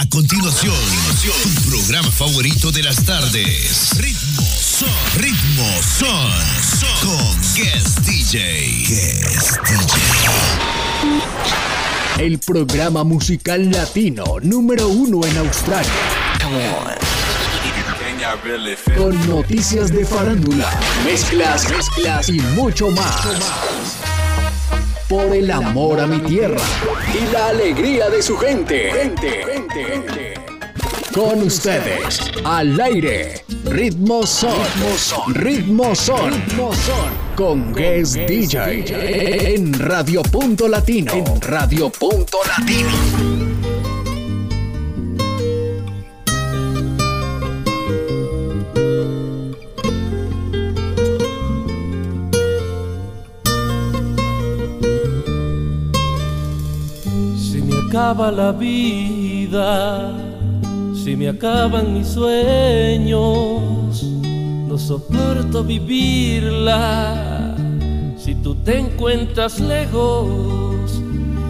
A continuación, tu programa favorito de las tardes. Ritmo Son. Ritmo Son. Con Guest DJ. Guest DJ. El programa musical latino número uno en Australia. Con noticias de farándula, mezclas, mezclas y mucho más. Por el amor a mi tierra y la alegría de su gente. Gente, gente, gente. Con ustedes, al aire, Ritmo Son. Ritmo Son. Ritmo Son. Con Guest DJ. En Radio Punto Latino. En Radio Punto Latino. Acaba la vida, si me acaban mis sueños, no soporto vivirla. Si tú te encuentras lejos,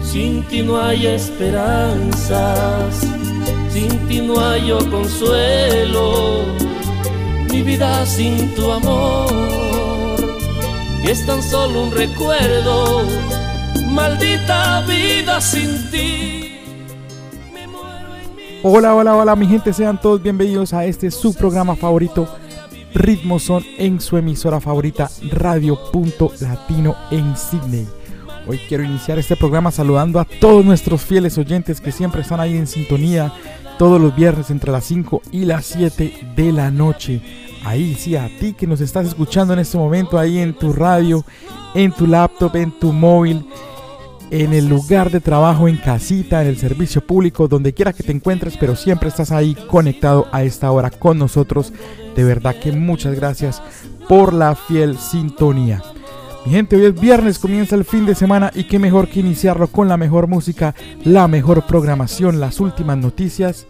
sin ti no hay esperanzas, sin ti no hay consuelo. Mi vida sin tu amor es tan solo un recuerdo. Maldita vida sin ti. Me muero en mi Hola, hola, hola, mi gente, sean todos bienvenidos a este su programa favorito, Ritmo Son, en su emisora favorita, Radio Punto Latino en Sydney. Hoy quiero iniciar este programa saludando a todos nuestros fieles oyentes que siempre están ahí en sintonía todos los viernes entre las 5 y las 7 de la noche. Ahí sí, a ti que nos estás escuchando en este momento, ahí en tu radio, en tu laptop, en tu móvil, en el lugar de trabajo, en casita, en el servicio público, donde quiera que te encuentres, pero siempre estás ahí conectado a esta hora con nosotros. De verdad que muchas gracias por la fiel sintonía. Mi gente, hoy es viernes, comienza el fin de semana y qué mejor que iniciarlo con la mejor música, la mejor programación, las últimas noticias.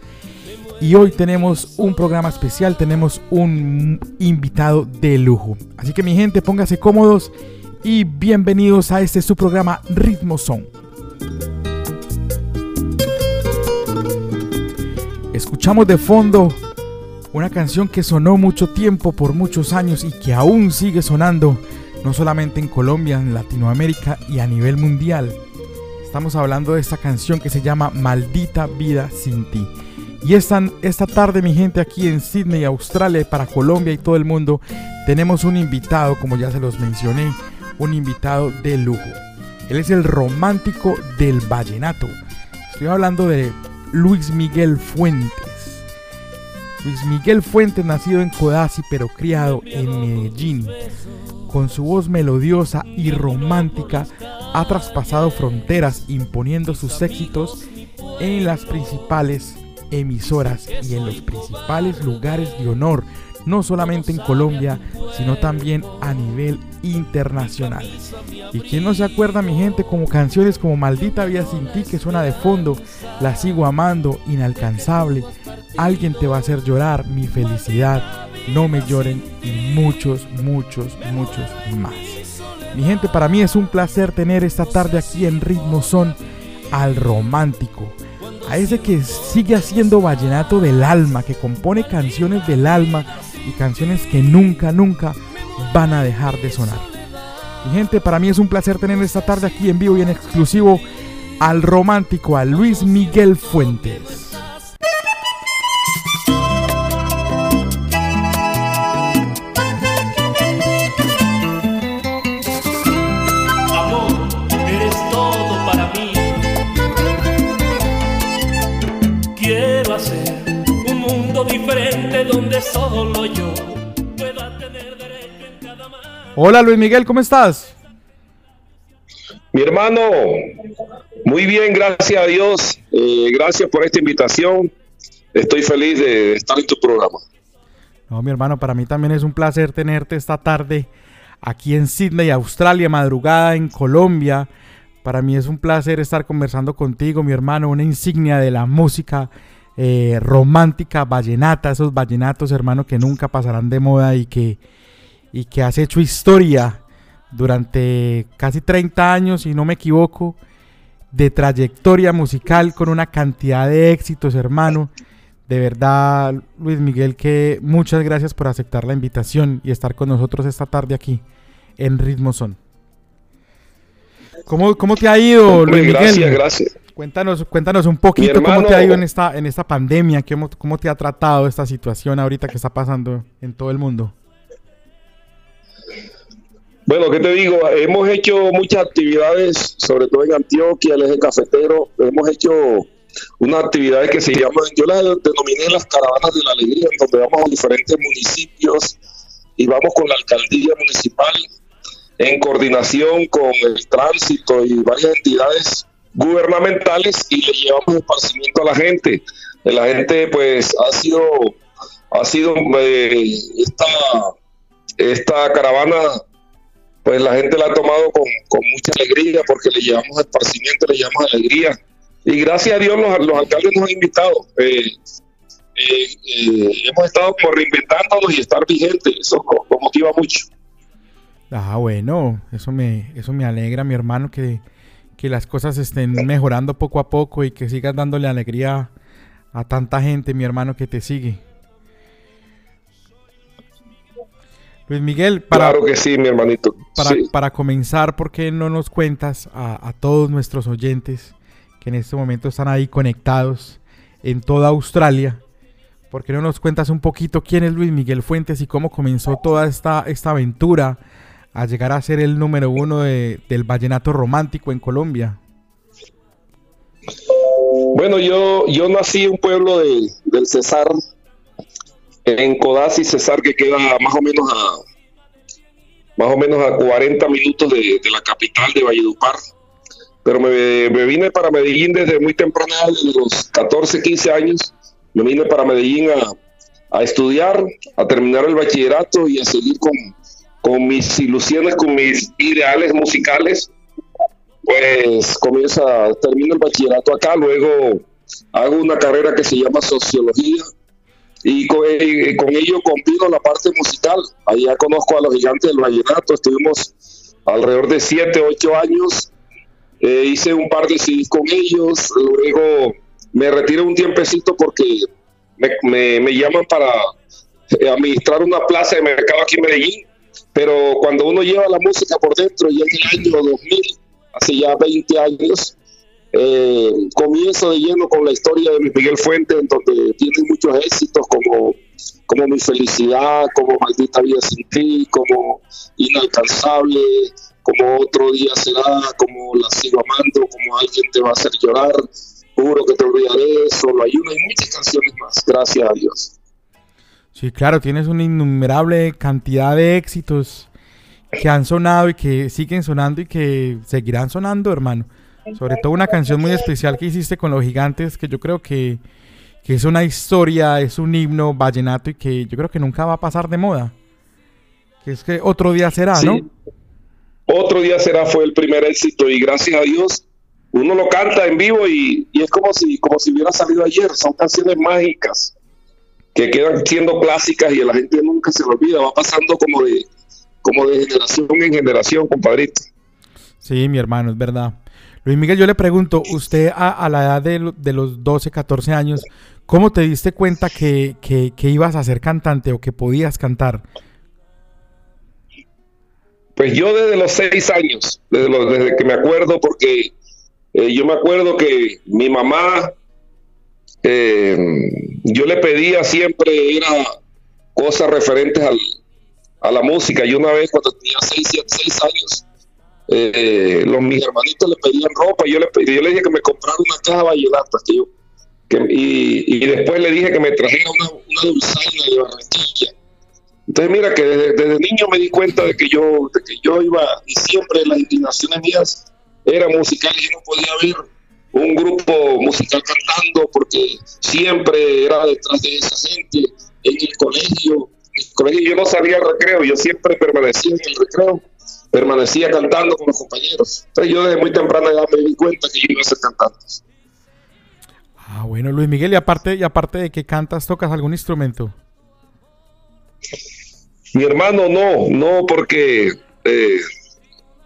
Y hoy tenemos un programa especial, tenemos un invitado de lujo. Así que mi gente, póngase cómodos y bienvenidos a este su programa Ritmo Son. Escuchamos de fondo una canción que sonó mucho tiempo, por muchos años y que aún sigue sonando, no solamente en Colombia, en Latinoamérica y a nivel mundial. Estamos hablando de esta canción que se llama Maldita Vida Sin Ti. Y esta, esta tarde, mi gente, aquí en Sydney, Australia, para Colombia y todo el mundo, tenemos un invitado, como ya se los mencioné, un invitado de lujo. Él es el romántico del vallenato. Estoy hablando de Luis Miguel Fuentes. Luis Miguel Fuentes, nacido en Codazzi, pero criado en Medellín. Con su voz melodiosa y romántica, ha traspasado fronteras imponiendo sus éxitos en las principales emisoras y en los principales lugares de honor, no solamente en Colombia, sino también a nivel internacional. Y quien no se acuerda, mi gente, como canciones como Maldita Vida Sin Ti, que suena de fondo, La Sigo Amando, Inalcanzable, Alguien te va a hacer llorar, Mi Felicidad, No me lloren y muchos, muchos, muchos más. Mi gente, para mí es un placer tener esta tarde aquí en Ritmo Son al romántico a ese que sigue haciendo vallenato del alma, que compone canciones del alma y canciones que nunca, nunca van a dejar de sonar. Mi gente, para mí es un placer tener esta tarde aquí en vivo y en exclusivo al romántico, a Luis Miguel Fuentes. Hola Luis Miguel, ¿cómo estás? Mi hermano, muy bien, gracias a Dios. Eh, gracias por esta invitación. Estoy feliz de estar en tu programa. No, mi hermano, para mí también es un placer tenerte esta tarde aquí en Sydney, Australia, madrugada en Colombia. Para mí es un placer estar conversando contigo, mi hermano, una insignia de la música eh, romántica, vallenata, esos vallenatos, hermano, que nunca pasarán de moda y que, y que has hecho historia durante casi 30 años, si no me equivoco, de trayectoria musical con una cantidad de éxitos, hermano. De verdad, Luis Miguel, que muchas gracias por aceptar la invitación y estar con nosotros esta tarde aquí en Ritmo Son. ¿Cómo, cómo te ha ido, Luis Miguel? Gracias, gracias. Cuéntanos, cuéntanos un poquito cómo te ha ido en esta, en esta pandemia, cómo, cómo te ha tratado esta situación ahorita que está pasando en todo el mundo. Bueno, ¿qué te digo? Hemos hecho muchas actividades, sobre todo en Antioquia, el eje cafetero. Hemos hecho unas actividades que se llaman, yo las denominé las caravanas de la alegría, en donde vamos a diferentes municipios y vamos con la alcaldía municipal en coordinación con el tránsito y varias entidades gubernamentales y le llevamos esparcimiento a la gente. La gente pues ha sido, ha sido eh, esta, esta caravana pues la gente la ha tomado con, mucha alegría porque le llevamos esparcimiento, le llevamos alegría y gracias a Dios los, alcaldes nos han invitado. Eh, eh, eh, hemos estado como reinventándonos y estar vigentes. Eso nos, motiva mucho. Ah, bueno, eso me, eso me alegra, mi hermano, que, que las cosas estén mejorando poco a poco y que sigas dándole alegría a tanta gente, mi hermano, que te sigue. Luis Miguel, para, claro que sí, mi hermanito. Para, para comenzar, ¿por qué no nos cuentas a, a todos nuestros oyentes que en este momento están ahí conectados en toda Australia. ¿Por qué no nos cuentas un poquito quién es Luis Miguel Fuentes y cómo comenzó toda esta, esta aventura a llegar a ser el número uno del vallenato romántico en Colombia? Bueno, yo, yo nací en un pueblo del Cesar, en Codazzi, Cesar, que queda más o menos a más o menos a 40 minutos de, de la capital de Valledupar. Pero me, vine para Medellín desde muy temprana, desde los 14, 15 años, me vine para Medellín a, a estudiar, a terminar el bachillerato y a seguir con, con mis ilusiones, con mis ideales musicales. Pues comienza, termino el bachillerato acá, luego hago una carrera que se llama sociología y con, eh, con ello combino la parte musical. Allá conozco a los gigantes del vallenato, estuvimos alrededor de 7, 8 años. Eh, hice un par de CDs con ellos, luego me retiro un tiempecito porque me, me, llaman para eh, administrar una plaza de mercado aquí en Medellín, pero cuando uno lleva la música por dentro, ya en el año 2000, hace ya 20 años, eh, comienzo de lleno con la historia de Miguel Fuente, en donde tiene muchos éxitos como, como Mi Felicidad, como Maldita Vida Sin Ti, como Inalcanzable, como otro día será, como la sigo amando, como alguien te va a hacer llorar, juro que te olvidaré, solo hay una y muchas canciones más, gracias a Dios. Sí, claro, tienes una innumerable cantidad de éxitos que han sonado y que siguen sonando y que seguirán sonando, hermano. Sobre todo una canción muy especial que hiciste con los gigantes, que yo creo que, que es una historia, es un himno vallenato y que yo creo que nunca va a pasar de moda. Que es que otro día será, ¿no? Otro día será fue el primer éxito y gracias a Dios uno lo canta en vivo y, es como si, como si hubiera salido ayer. Son canciones mágicas que quedan siendo clásicas y a la gente nunca se lo olvida. Va pasando como de, como de generación en generación, compadrito. Sí, mi hermano, es verdad. Luis Miguel, yo le pregunto, usted a, la edad de, los 12, 14 años, ¿cómo te diste cuenta que, que, ibas a ser cantante o que podías cantar? Pues yo desde los seis años, desde, desde que me acuerdo, porque eh, yo me acuerdo que mi mamá, eh, yo le pedía siempre, cosas referentes al, a la música. Y una vez cuando tenía seis, siete, seis años, eh, los mis hermanitos le pedían ropa, yo le, yo le dije que me comprara una caja vallenata, yo, que, y, y, después le dije que me trajera una, una dulzaina de Barranquilla entonces mira que desde, niño me di cuenta de que yo, de que yo iba y siempre las inclinaciones mías eran musicales y no podía ver un grupo musical cantando porque siempre era detrás de esa gente en el colegio. En el colegio yo no salía al recreo, yo siempre permanecía en el recreo, permanecía cantando con los compañeros. Entonces yo desde muy temprana edad me di cuenta que yo iba a ser cantante. Ah, bueno, Luis Miguel, y aparte, y aparte de que cantas, ¿tocas algún instrumento? Mi hermano no, no, porque eh,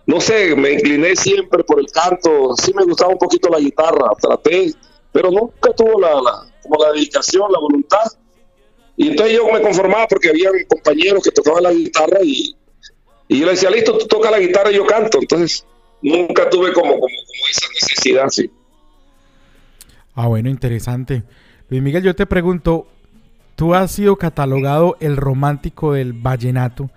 no sé, me incliné siempre por el canto, sí me gustaba un poquito la guitarra, traté, pero nunca tuvo la, como la dedicación, la voluntad. Y entonces yo me conformaba porque había compañeros que tocaban la guitarra y, y yo le decía, listo, tú tocas la guitarra y yo canto. Entonces nunca tuve como, como, como esa necesidad, sí. Ah, bueno, interesante. Luis Miguel, yo te pregunto, tú has sido catalogado el romántico del vallenato.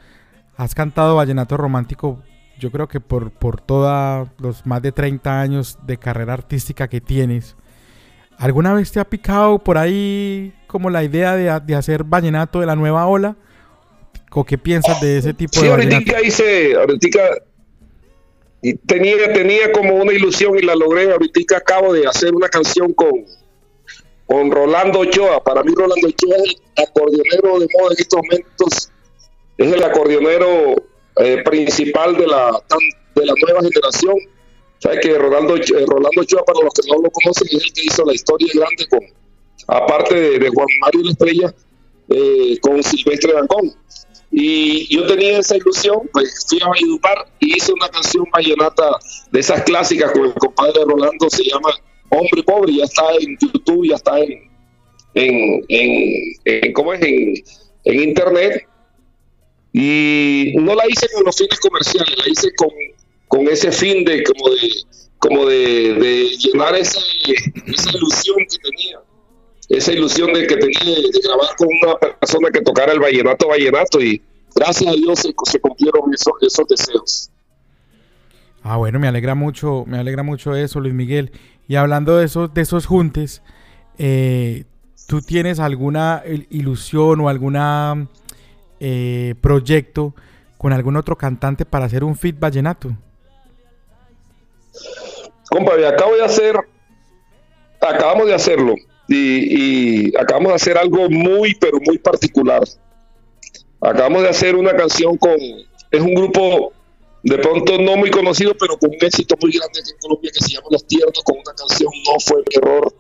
Has cantado vallenato romántico, yo creo que por, por todos los más de 30 años de carrera artística que tienes. ¿Alguna vez te ha picado por ahí como la idea de, hacer vallenato de la nueva ola? ¿O qué piensas de ese tipo de vallenato? Sí, ahorita hice, ahorita tenía, tenía como una ilusión y la logré. Ahorita acabo de hacer una canción con, con Rolando Ochoa. Para mí Rolando Ochoa es el acordeonero de moda en estos momentos. Es el acordeonero eh, principal de la, de la nueva generación Sabes que Rolando, eh, Rolando Ochoa, para los que no lo conocen, es el que hizo la historia grande con, aparte de, Juan Mario La Estrella, eh, con Silvestre Dancón. Y yo tenía esa ilusión, pues fui a Valledupar y hice una canción vallenata de esas clásicas con el compadre Rolando, se llama Hombre Pobre, ya está en YouTube, ya está en, en, en, ¿cómo es? En, en internet. Y no la hice con los fines comerciales, la hice con con ese fin de como de como de, llenar esa, ilusión que tenía esa ilusión de que tenía de, grabar con una persona que tocara el vallenato vallenato y gracias a Dios se, cumplieron esos, esos deseos. Ah bueno me alegra mucho me alegra mucho eso Luis Miguel. Y hablando de esos de esos juntes eh, tú tienes alguna ilusión o alguna eh, proyecto con algún otro cantante para hacer un fit vallenato Compa, acabo de hacer, acabamos de hacerlo y, acabamos de hacer algo muy, pero muy particular. Acabamos de hacer una canción con, es un grupo de pronto no muy conocido, pero con un éxito muy grande aquí en Colombia que se llama Los Tiernos, con una canción No fue mi error.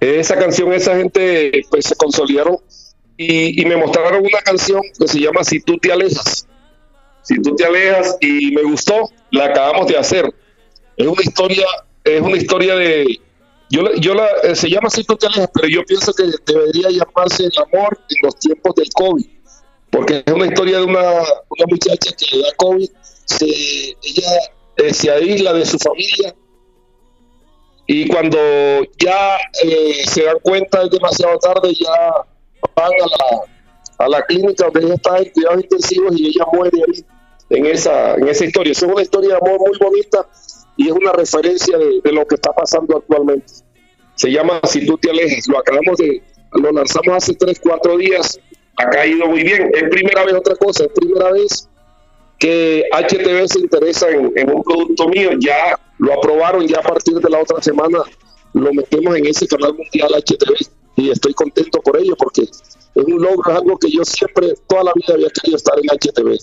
Esa canción, esa gente pues se consolidaron y, y me mostraron una canción que se llama Si tú te alejas. Si tú te alejas y me gustó, la acabamos de hacer es una historia, es una historia de, yo, yo la, eh, se llama así pero yo pienso que debería llamarse el amor en los tiempos del COVID, porque es una historia de una, una muchacha que le da COVID, se, ella eh, se aísla de su familia y cuando ya eh, se dan cuenta es demasiado tarde, ya van a la, a la clínica donde ella está en cuidados intensivos y ella muere ahí en esa, en esa historia. Es una historia de amor muy bonita y es una referencia de, lo que está pasando actualmente. Se llama Si tú te alejas, lo acabamos de, lo lanzamos hace 3, 4 días, ha caído muy bien. Es primera vez otra cosa, es primera vez que HTV se interesa en, un producto mío, ya lo aprobaron, ya a partir de la otra semana lo metemos en ese canal mundial HTV y estoy contento por ello porque es un logro, es algo que yo siempre, toda la vida había querido estar en HTV.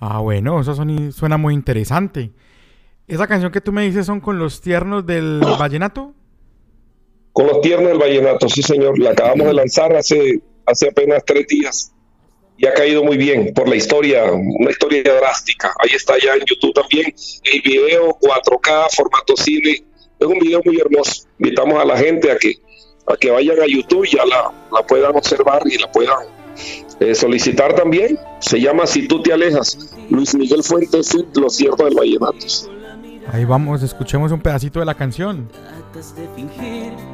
Ah, bueno, eso suena muy interesante. ¿Esa canción que tú me dices son con los tiernos del vallenato? Con los tiernos del vallenato, sí señor. La acabamos de lanzar hace, hace apenas tres días y ha caído muy bien por la historia, una historia drástica. Ahí está ya en YouTube también el video 4K, formato cine. Es un video muy hermoso. Invitamos a la gente a que, a que vayan a YouTube y ya la, la puedan observar y la puedan eh, solicitar también. Se llama Si tú te alejas. Luis Miguel Fuentes, Los Ciertos del Vallenato. Ahí vamos, escuchemos un pedacito de la canción.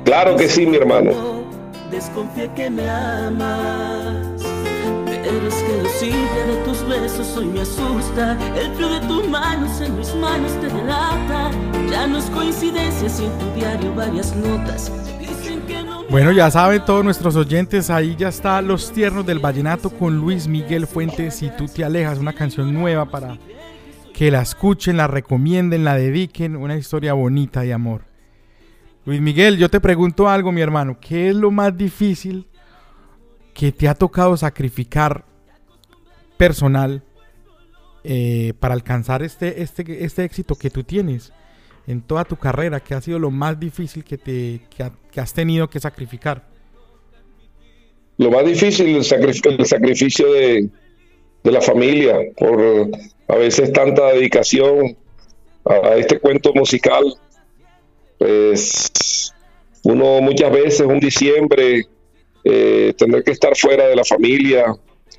Claro que sí, mi hermano. Desconfía que me amas. Pero es que lo simple de tus besos hoy me asusta. El frío de tus manos en mis manos te delata. Ya no es coincidencia si en tu diario varias notas bueno, ya saben todos nuestros oyentes, ahí ya está Los Tiernos del Vallenato con Luis Miguel Fuentes. Si tú te alejas, una canción nueva para que la escuchen, la recomienden, la dediquen, una historia bonita de amor. Luis Miguel, yo te pregunto algo, mi hermano, ¿qué es lo más difícil que te ha tocado sacrificar personal eh, para alcanzar este, este, este éxito que tú tienes en toda tu carrera? ¿Qué ha sido lo más difícil que, te, que, has tenido que sacrificar? Lo más difícil, el, el sacrificio de, de la familia, por a veces tanta dedicación a este cuento musical. Pues uno muchas veces, un diciembre, eh, tener que estar fuera de la familia,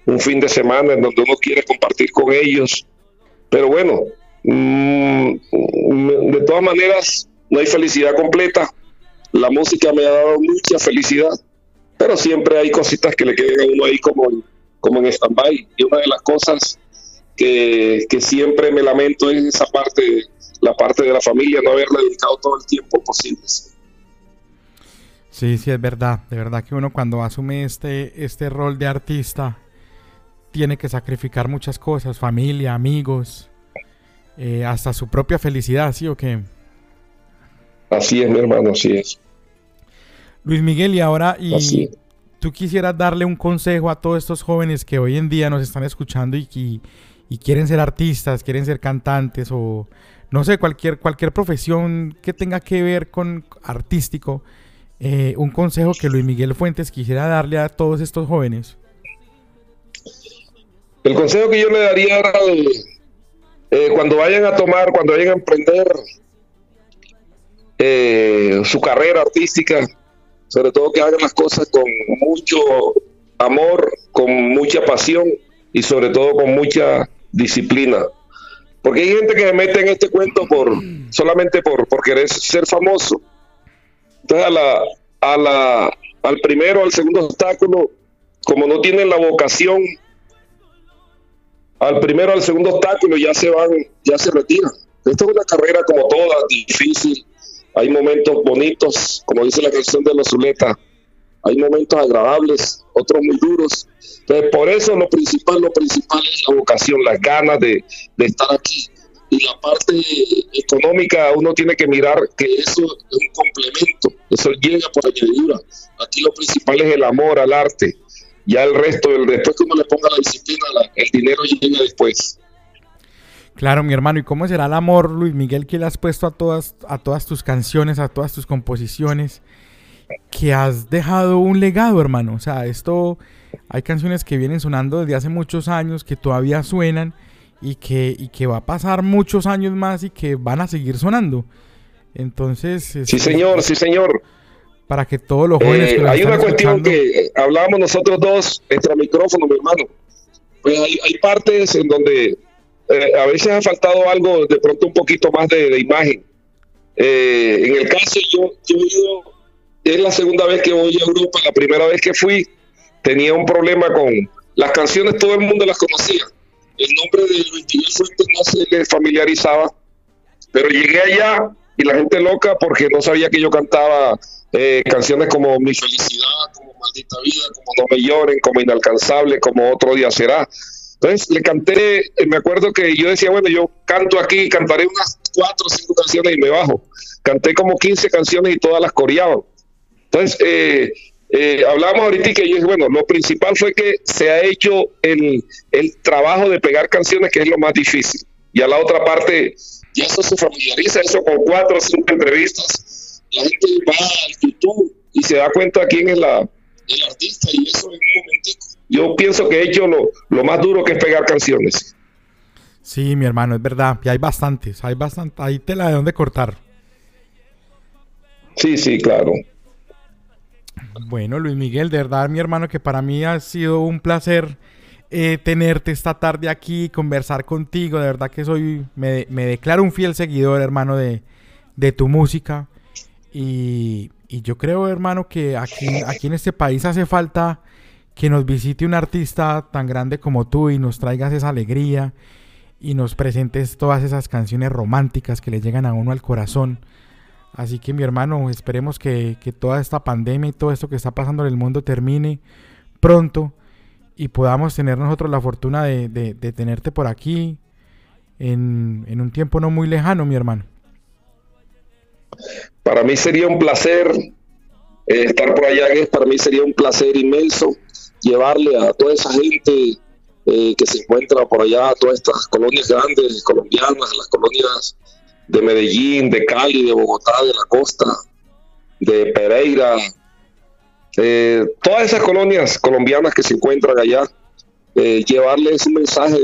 un fin de semana en donde uno quiere compartir con ellos. Pero bueno, mm, de todas maneras, no hay felicidad completa. La música me ha dado mucha felicidad, pero siempre hay cositas que le quedan a uno ahí como, como en stand-by. Y una de las cosas que, que siempre me lamento es esa parte, la parte de la familia, no haberle dedicado todo el tiempo posible. Sí, sí, es verdad. De verdad que uno cuando asume este, este rol de artista tiene que sacrificar muchas cosas, familia, amigos, eh, hasta su propia felicidad, ¿sí o qué? Así es, mi hermano, así es. Luis Miguel, y ahora, y tú quisieras darle un consejo a todos estos jóvenes que hoy en día nos están escuchando y, y, y quieren ser artistas, quieren ser cantantes o no sé, cualquier, cualquier profesión que tenga que ver con artístico eh, un consejo que Luis Miguel Fuentes quisiera darle a todos estos jóvenes? El consejo que yo le daría era eh, cuando vayan a tomar, cuando vayan a emprender eh, su carrera artística, sobre todo que hagan las cosas con mucho amor, con mucha pasión y sobre todo con mucha disciplina. Porque hay gente que se mete en este cuento por solamente por, por querer ser famoso entonces, a la, a la, al primero, al segundo obstáculo, como no tienen la vocación, al primero, al segundo obstáculo ya se van, ya se retiran. Esta es una carrera como toda, difícil. Hay momentos bonitos, como dice la canción de los Zuleta. Hay momentos agradables, otros muy duros. Entonces, por eso lo principal, lo principal es la vocación, las ganas de, de estar aquí y la parte económica uno tiene que mirar que eso es un complemento, eso llega por añadidura. Aquí lo principal es el amor al arte, ya el resto, el, después uno le ponga la disciplina, el dinero llega después. Claro, mi hermano, ¿y cómo será el amor, Luis Miguel, que le has puesto a todas, a todas tus canciones, a todas tus composiciones? Que has dejado un legado, hermano. O sea, esto, hay canciones que vienen sonando desde hace muchos años, que todavía suenan y que, y que va a pasar muchos años más y que van a seguir sonando. Entonces... Sí, este, señor, sí, señor. Para que todos los jóvenes... Eh, hay una cuestión que hablábamos nosotros dos, extra micrófono, mi hermano. Pues hay, hay partes en donde eh, a veces ha faltado algo, de pronto un poquito más de, imagen. Eh, en el caso, yo, yo he ido, es la segunda vez que voy a Europa, la primera vez que fui, tenía un problema con las canciones, todo el mundo las conocía el nombre de Luis Miguel Fuentes no se le familiarizaba, pero llegué allá y la gente loca porque no sabía que yo cantaba eh, canciones como Mi Felicidad, como Maldita Vida, como No Me Lloren, como Inalcanzable, como Otro Día Será. Entonces le canté, eh, me acuerdo que yo decía, bueno, yo canto aquí, cantaré unas cuatro o cinco canciones y me bajo. Canté como 15 canciones y todas las coreaba. Entonces, eh, eh, hablamos ahorita y que yo dije, bueno, lo principal fue que se ha hecho el, el, trabajo de pegar canciones, que es lo más difícil. Y a la otra parte, ya eso se familiariza, eso con cuatro o cinco entrevistas. La gente va al YouTube y se da cuenta quién es la, el artista y eso en un momentico. Yo pienso que he hecho lo, lo más duro que es pegar canciones. Sí, mi hermano, es verdad. Y hay bastantes, hay bastante, hay tela de dónde cortar. Sí, sí, claro. Bueno, Luis Miguel, de verdad, mi hermano, que para mí ha sido un placer eh, tenerte esta tarde aquí, conversar contigo. De verdad que soy, me, declaro un fiel seguidor, hermano, de, tu música. Y, yo creo, hermano, que aquí en este país hace falta que nos visite un artista tan grande como tú y nos traigas esa alegría y nos presentes todas esas canciones románticas que le llegan a uno al corazón. Así que mi hermano, esperemos que, toda esta pandemia y todo esto que está pasando en el mundo termine pronto y podamos tener nosotros la fortuna de, tenerte por aquí en, un tiempo no muy lejano, mi hermano. Para mí sería un placer eh, estar por allá, para mí sería un placer inmenso llevarle a toda esa gente eh, que se encuentra por allá, a todas estas colonias grandes colombianas, las colonias de Medellín, de Cali, de Bogotá, de la costa, de Pereira, eh, todas esas colonias colombianas que se encuentran allá, eh, llevarles un mensaje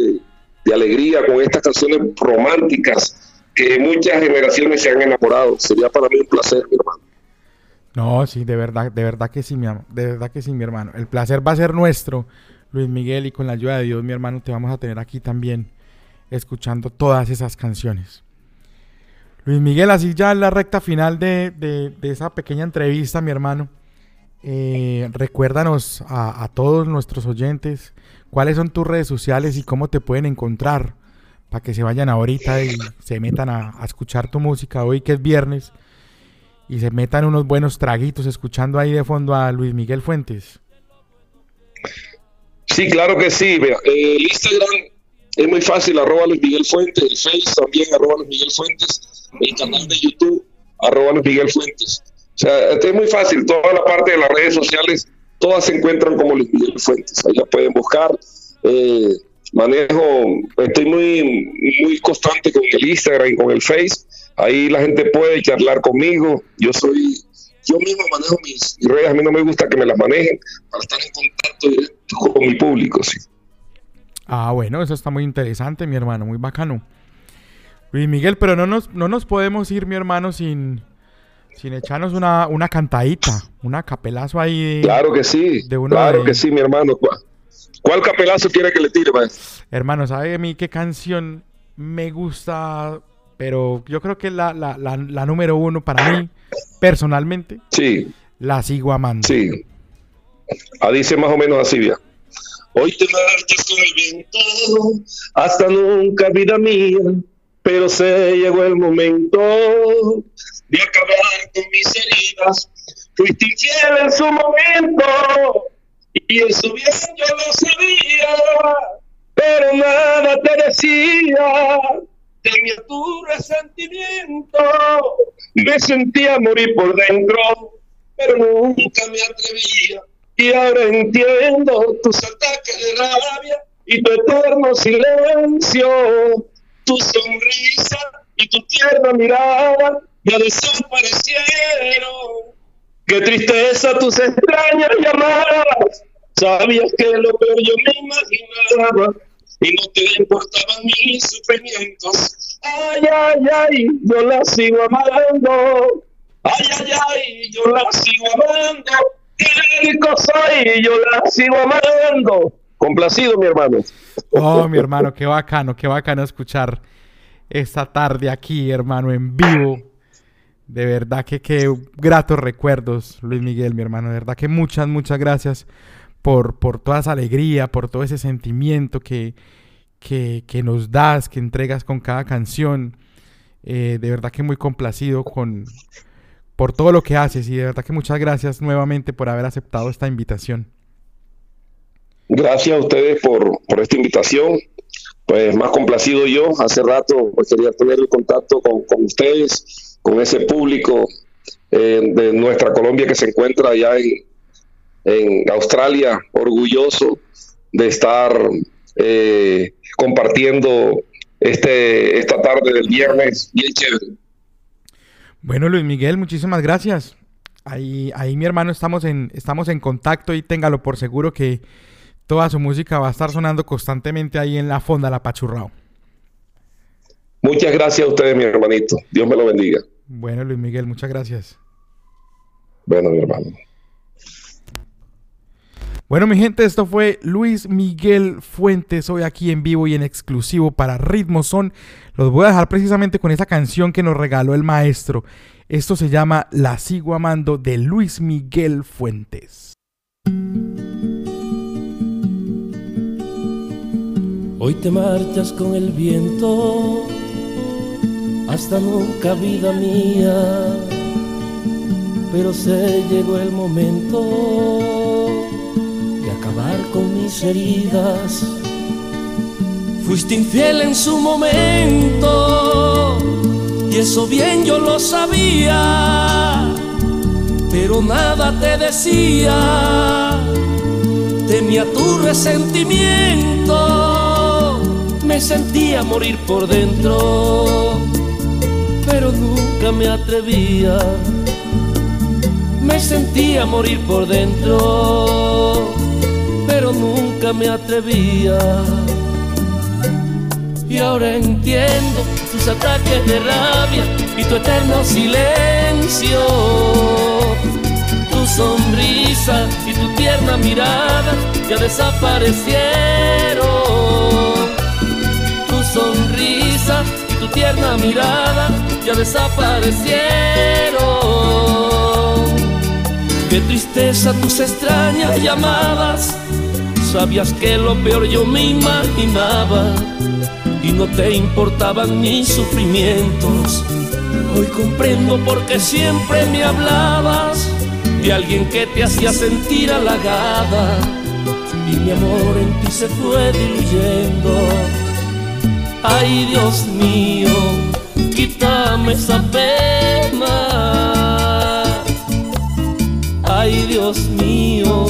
de, alegría con estas canciones románticas que muchas generaciones se han enamorado. Sería para mí un placer, mi hermano. No, sí, de verdad, de verdad que sí, mi hermano. De verdad que sí, mi hermano. El placer va a ser nuestro, Luis Miguel, y con la ayuda de Dios, mi hermano, te vamos a tener aquí también escuchando todas esas canciones. Luis Miguel, así ya en la recta final de, esa pequeña entrevista, mi hermano. Eh, recuérdanos a, todos nuestros oyentes cuáles son tus redes sociales y cómo te pueden encontrar para que se vayan ahorita y se metan a, escuchar tu música hoy que es viernes y se metan unos buenos traguitos escuchando ahí de fondo a Luis Miguel Fuentes. Sí, claro que sí. el Instagram es muy fácil, arroba Luis Miguel Fuentes, el Face también, arroba Luis Miguel Fuentes, el canal de YouTube, arroba Luis Miguel Fuentes. O sea, es muy fácil, toda la parte de las redes sociales, todas se encuentran como Luis Miguel Fuentes. Ahí la pueden buscar. Eh, manejo, estoy muy, muy constante con el Instagram y con el Face Ahí la gente puede charlar conmigo. Yo soy, yo mismo manejo mis redes. A mí no me gusta que me las manejen para estar en contacto directo con mi público. Ah, bueno, eso está muy interesante, mi hermano, muy bacano. Luis Miguel, pero no nos, no nos podemos ir, mi hermano, sin, sin echarnos una, una cantadita, una capelazo ahí. claro que sí, claro que sí, mi hermano. ¿Cuál, capelazo quiere que le tire, Hermano, ¿sabe a mí qué canción me gusta pero yo creo que la, la, la, número uno para mí, personalmente, sí. la sigo amando. Sí. Ah, dice más o menos así, ya. Hoy te marchas con el viento, hasta nunca, vida mía, pero se llegó el momento de acabar con mis heridas. Fuiste infiel en su momento, y eso bien yo lo sabía, pero nada te decía tenía tu resentimiento, me sentía morir por dentro, pero nunca me atrevía. Y ahora entiendo tus ataques de rabia y tu eterno silencio, tu sonrisa y tu tierna mirada ya desaparecieron. Qué tristeza tus extrañas llamadas, sabías que lo peor yo me imaginaba y no te importaban mis sufrimientos. Ay, ay, ay, yo la sigo amando. Ay, ay, ay, yo la sigo amando. Qué rico soy, yo la sigo amando. Complacido, mi hermano. Oh, mi hermano, qué bacano, qué bacano escuchar esta tarde aquí, hermano, en vivo. De verdad que qué gratos recuerdos, Luis Miguel, mi hermano. De verdad que muchas, muchas gracias por, por toda esa alegría, por todo ese sentimiento que, que, nos das, que entregas con cada canción. Eh, de verdad que muy complacido con, por todo lo que haces y de verdad que muchas gracias nuevamente por haber aceptado esta invitación. Gracias a ustedes por, esta invitación. Pues más complacido yo. Hace rato pues, quería tener el contacto con, ustedes, con ese público eh, de nuestra Colombia que se encuentra allá en, en Australia, orgulloso de estar eh, compartiendo este, esta tarde del viernes bien chévere. Bueno, Luis Miguel, muchísimas gracias. Ahí, ahí mi hermano estamos en, estamos en contacto y téngalo por seguro que toda su música va a estar sonando constantemente ahí en la fonda La Pachurrao. Muchas gracias a ustedes, mi hermanito. Dios me lo bendiga. Bueno, Luis Miguel, muchas gracias. Bueno, mi hermano. Bueno, mi gente, esto fue Luis Miguel Fuentes, hoy aquí en vivo y en exclusivo para Ritmo Son. Los voy a dejar precisamente con esa canción que nos regaló el maestro. Esto se llama La Sigo Amando de Luis Miguel Fuentes. Hoy te marchas con el viento, hasta nunca vida mía, pero se llegó el momento con mis heridas. Fuiste infiel en su momento y eso bien yo lo sabía, pero nada te decía. Temía tu resentimiento, me sentía morir por dentro, pero nunca me atrevía. Me sentía morir por dentro nunca me atrevía. Y ahora entiendo tus ataques de rabia y tu eterno silencio. Tu sonrisa y tu tierna mirada ya desaparecieron. Tierna mirada ya desaparecieron. Qué tristeza tus extrañas llamadas. Sabías que lo peor yo me imaginaba y no te importaban mis sufrimientos. Hoy comprendo por qué siempre me hablabas de alguien que te hacía sentir halagada y mi amor en ti se fue diluyendo. Ay Dios mío, quítame esa pena Ay Dios mío,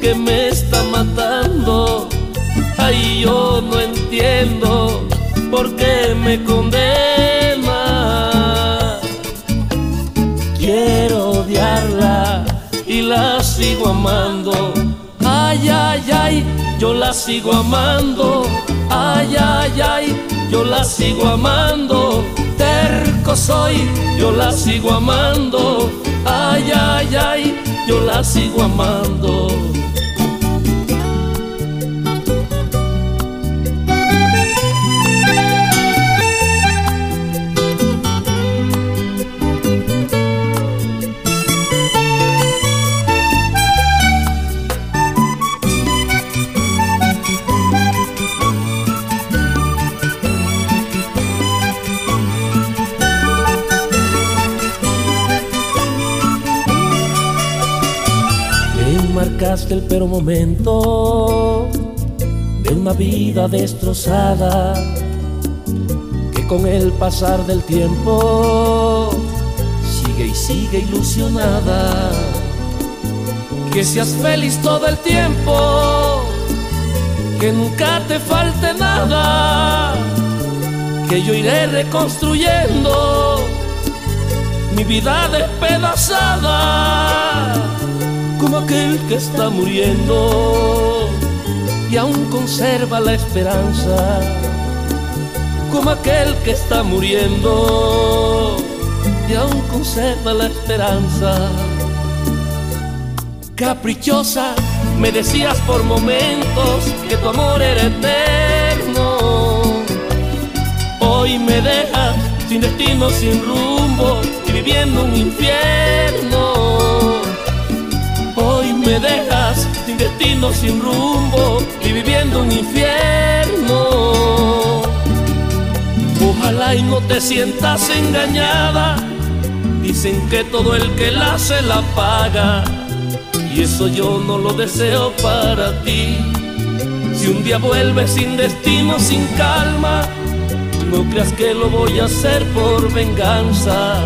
que me está matando. Ay yo no entiendo por qué me condena. Quiero odiarla y la sigo amando. Ay, ay, ay, yo la sigo amando. Ay, ay, ay, yo la sigo amando. Terco soy, yo la sigo amando. Ay, ay, ay, yo la sigo amando. El pero momento de una vida destrozada que con el pasar del tiempo sigue y sigue ilusionada. Que seas feliz todo el tiempo, que nunca te falte nada, que yo iré reconstruyendo mi vida despedazada como aquel que está muriendo y aún conserva la esperanza, como aquel que está muriendo y aún conserva la esperanza. Caprichosa, me decías por momentos que tu amor era eterno. Hoy me dejas sin destino, sin rumbo y viviendo un infierno me dejas sin destino, sin rumbo y viviendo un infierno. Ojalá y no te sientas engañada. Dicen que todo el que la hace la paga. Y eso yo no lo deseo para ti. Si un día vuelves sin destino, sin calma, no creas que lo voy a hacer por venganza.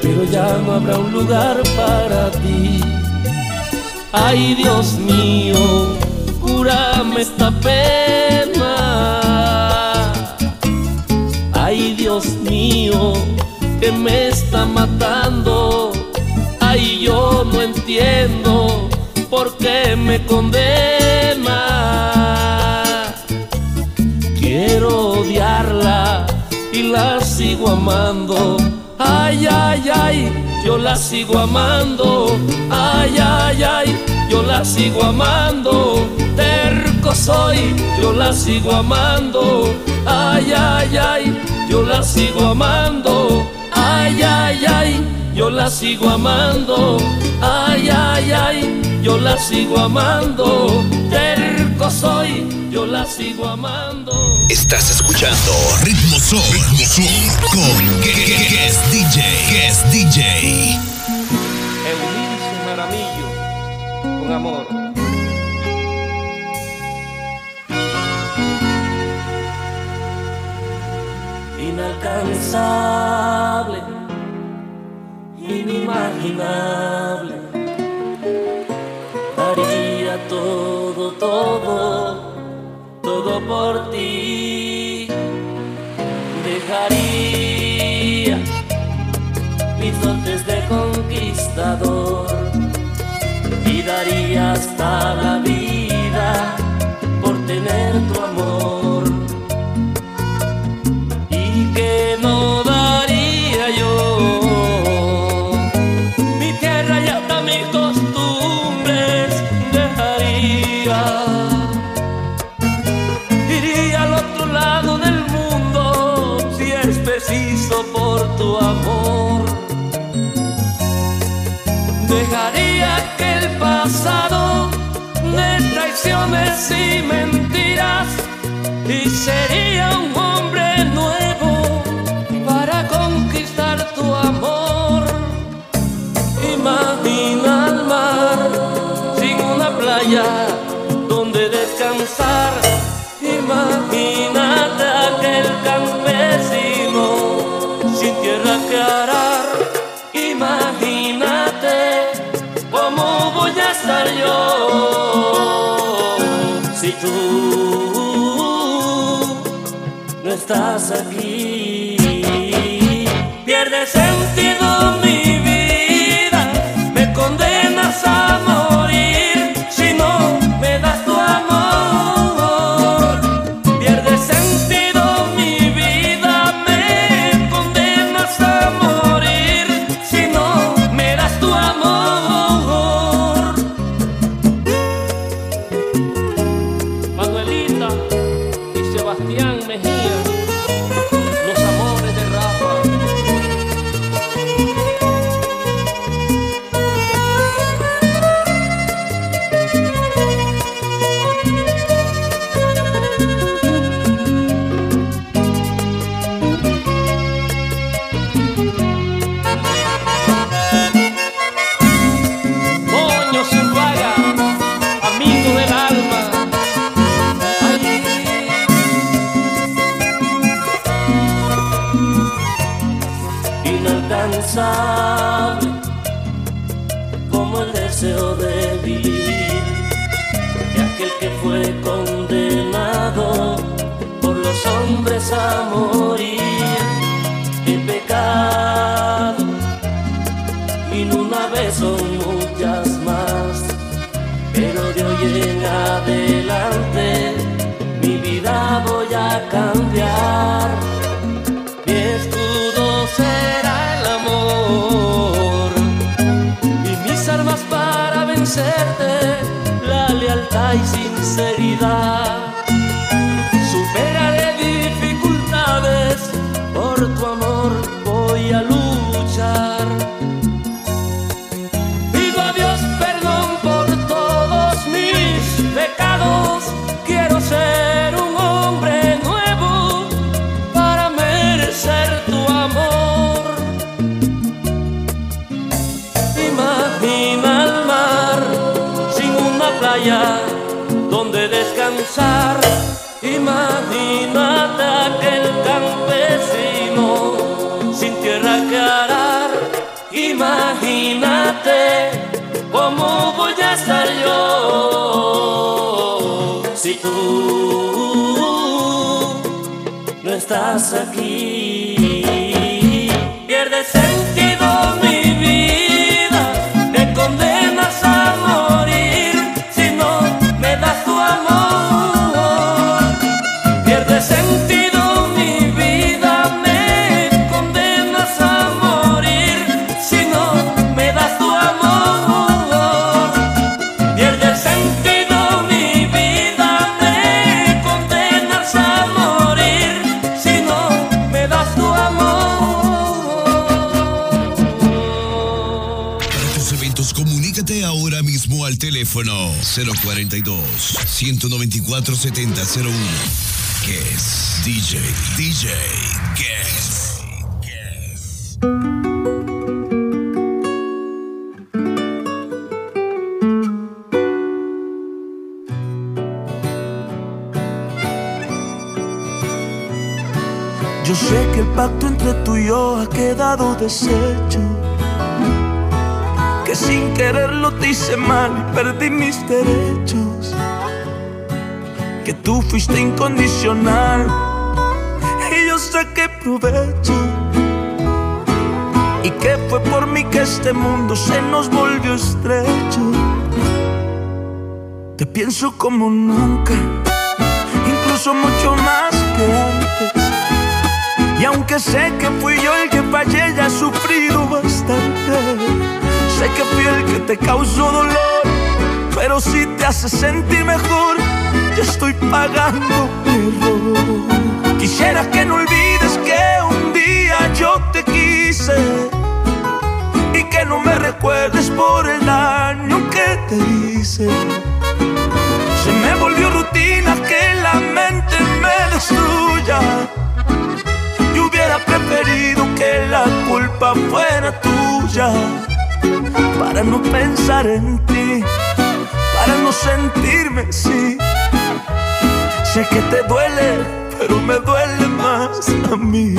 Pero ya no habrá un lugar para ti. Ay Dios mío, cúrame esta pena. Ay Dios mío, que me está matando. Ay yo no entiendo por qué me condena. Quiero odiarla y la sigo amando. Ay, ay, ay yo la sigo amando, ay, ay, ay, yo la sigo amando, terco soy, yo la sigo amando, ay, ay, ay, yo la sigo amando, ay, ay, ay, yo la sigo amando, ay, ay, ay, yo la sigo amando, terco soy, yo la sigo amando. Estás escuchando Ritmo Son, Ritmo Son con Guest DJ, Guest DJ. Eunice Maramillo, con amor. Inalcanzable, inimaginable, haría todo, todo todo por ti. Dejaría mis dotes de conquistador y daría hasta la vida tener tu amor. De traiciones y mentiras y sería un hombre nuevo para conquistar tu amor. Imagina el mar sin una playa donde descansar. Imagínate si tú. No estás aquí. Pierde sentido mi vida, me condenas a morir cambiar. Mi escudo será el amor y mis armas para vencerte, la lealtad y sinceridad. No estás aquí. Pierde sentido 042 194 7001. Guess DJ, DJ. Guess. Yo sé que el pacto entre tú y yo ha quedado deshecho. Que sin quererlo te hice mal y perdí mis derechos. Que tú fuiste incondicional y yo saqué provecho. Y que fue por mí que este mundo se nos volvió estrecho. Te pienso como nunca incluso mucho más que antes. Y aunque sé que fui yo el que fallé, ya he sufrido bastante. Sé que fui el que te causó dolor, pero si te hace sentir mejor, estoy pagando error. Quisiera que no olvides que un día yo te quise y que no me recuerdes por el daño que te hice. Se me volvió rutina que la mente me destruya. Yo hubiera preferido que la culpa fuera tuya para no pensar en ti, para no sentirme así. Sé que te duele, pero me duele más a mí.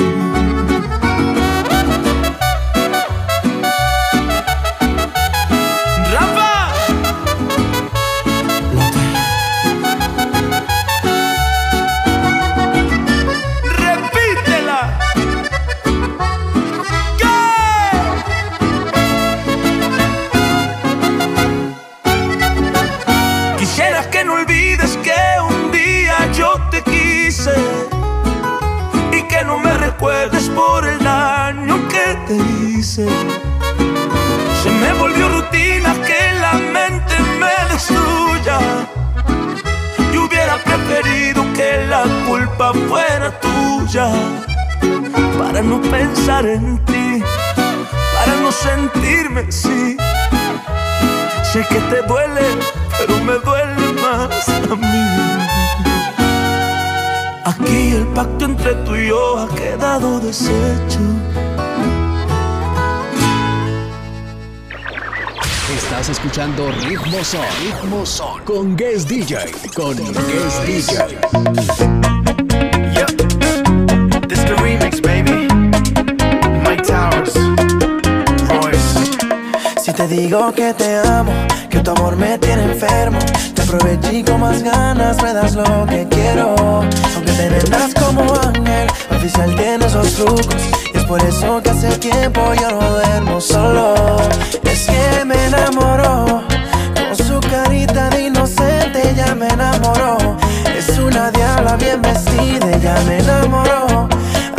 Destruya. Yo hubiera preferido que la culpa fuera tuya. Para no pensar en ti, para no sentirme así. Sé que te duele, pero me duele más a mí. Aquí el pacto entre tú y yo ha quedado deshecho. Estás escuchando Ritmo Son, Ritmo Son con Guest DJ, con Guest DJ. Yep, this the remix, baby. Mike Towers, Royce. Si te digo que te amo, que tu amor me tiene enfermo, te aproveché y con más ganas me das lo que quiero. Aunque te vendas como ángel, oficial tiene esos trucos. Y es por eso que hace tiempo yo no duermo solo. Es que me enamoró, con su carita de inocente ya me enamoró. Es una diabla bien vestida, ya me enamoró.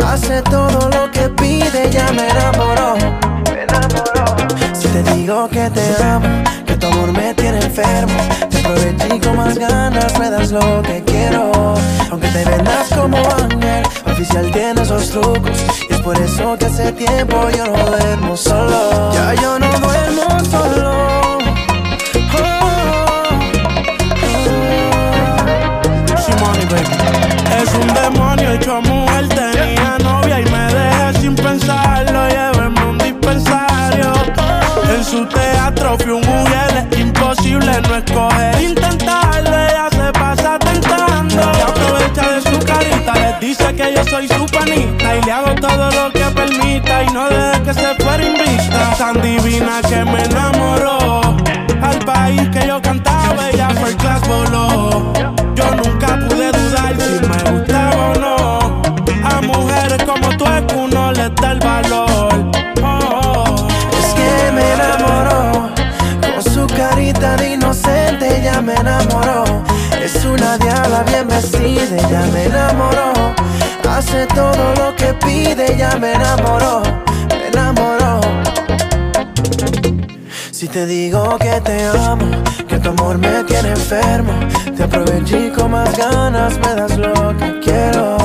Hace todo lo que pide, ya me enamoró. Me enamoró. Si te digo que te amo, que tu amor me tiene enfermo, te aproveché con más ganas me das lo que quiero. Aunque te vendas como ángel, oficial tiene esos trucos. Por eso que hace tiempo yo no duermo solo. Ya yo no duermo solo. Oh, Shimoni, baby. Es un demonio hecho mujer, tenía novia y me dejé sin pensarlo, llévenme un dispensario. En su teatro fui un mujer, es imposible no escoger, intentarlo, ella se pasa dice que yo soy su panita y le hago todo lo que permita y no deje que se fuera invista. Tan divina que me enamoró, al país que yo cantaba ella fue class voló. Yo nunca pude dudar si me gustaba o no. A mujeres como tú es que uno les da el valor. Oh. Es que me enamoró, con su carita de inocente ya me enamoró. Es una diabla bien vestida, ya me enamoró. Todo lo que pide, ya me enamoró, me enamoró. Si te digo que te amo, que tu amor me tiene enfermo, te aproveché y con más ganas me das lo que quiero.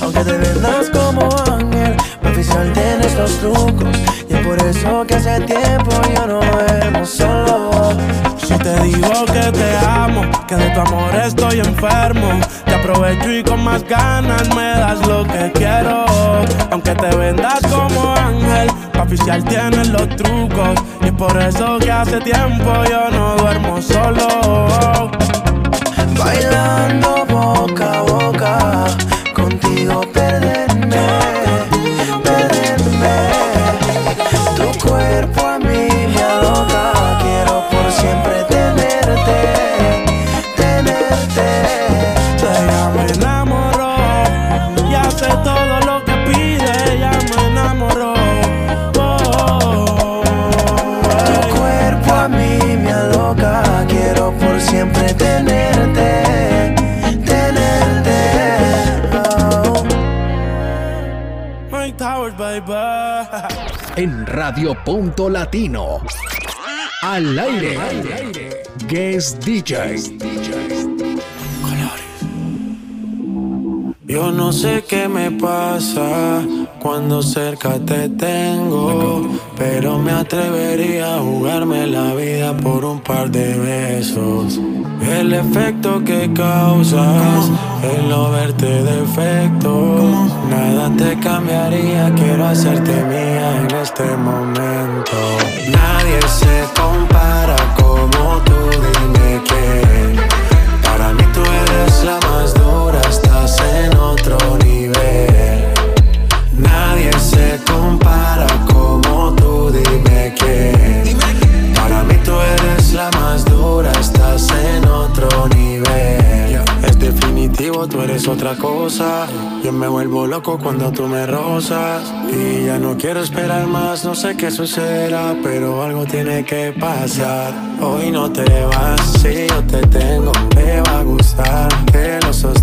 Aunque te vendas como ángel, mi oficial tienes los trucos. Y es por eso que hace tiempo yo no duermo solo. Si te digo que te amo, que de tu amor estoy enfermo, aprovecho y con más ganas me das lo que quiero. Aunque te vendas como ángel, oficial tienes los trucos. Y es por eso que hace tiempo yo no duermo solo. Bailando Radio Punto Latino. Al aire. Guest DJ. Yo no sé qué me pasa cuando cerca te tengo, pero me atrevería a jugarme la vida por un par de besos. El efecto que causas, el no verte defecto, nada te cambiaría, quiero hacerte mía en este momento. Nadie se eres otra cosa. Yo me vuelvo loco cuando tú me rozas. Y ya no quiero esperar más, no sé qué sucederá, pero algo tiene que pasar. Hoy no te vas, si yo te tengo, te va a gustar, te lo sostengo.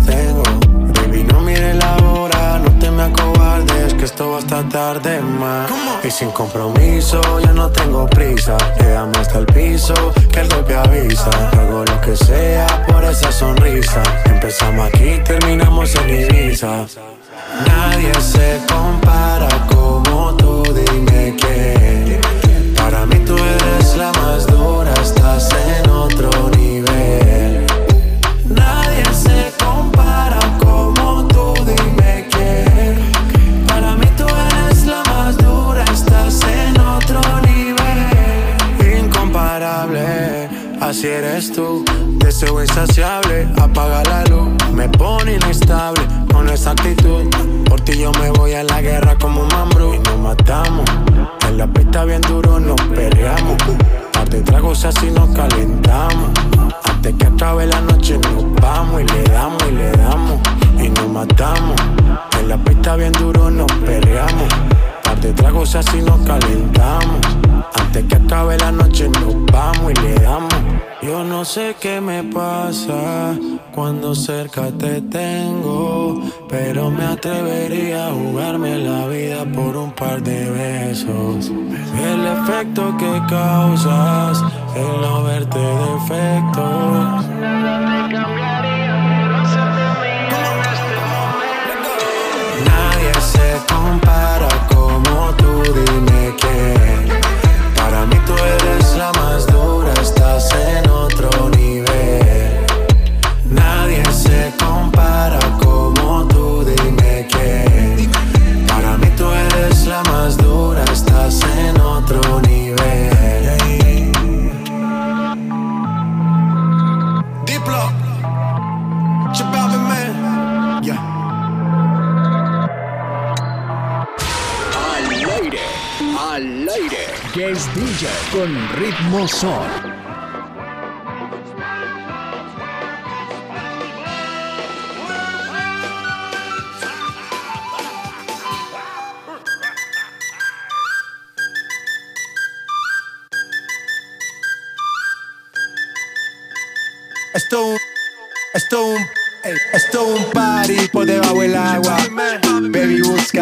Hasta tarde más. Y sin compromiso, yo no tengo prisa. Quedamos hasta el piso, que el golpe avisa. Hago lo que sea por esa sonrisa. Empezamos aquí, terminamos en Ibiza. Nadie se compara Deseo insaciable, apaga la luz. Me pone inestable con esa actitud. Por ti yo me voy a la guerra como un mambrú. Y nos matamos. En la pista bien duro nos perreamos. Par de tragos así nos calentamos. Antes que acabe la noche nos vamos y le damos y le damos. Y nos matamos. En la pista bien duro nos perreamos. Par de tragos así nos calentamos. Antes que acabe la noche nos vamos y le damos. Yo no sé qué me pasa cuando cerca te tengo, pero me atrevería a jugarme la vida por un par de besos. El efecto que causas, el no verte defectos. Nadie se compara como tú, dime quién. Para mí tú eres la más dura, estás en al aire. Guest DJ con ritmo son.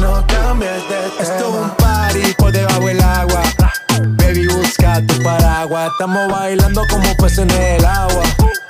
no cambies de tema. Esto es un party por debajo del agua. Baby, busca tu paraguas. Estamos bailando como peces en el agua.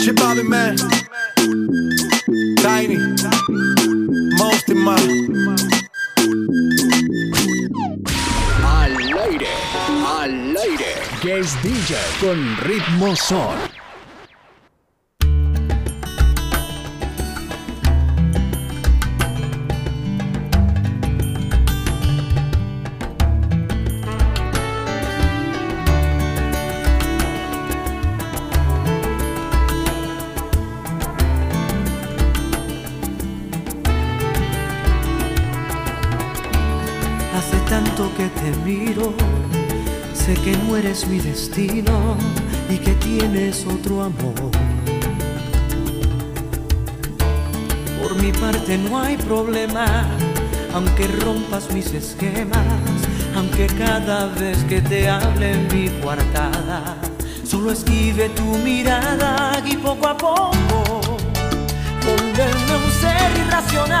Chip Bobby Man, Tiny, Mosty Man. Al aire, al aire. Guest DJ con ritmo son. Tanto que te miro, sé que no eres mi destino y que tienes otro amor. Por mi parte no hay problema, aunque rompas mis esquemas, aunque cada vez que te hable en mi coartada, solo esquive tu mirada y poco a poco volverme un ser irracional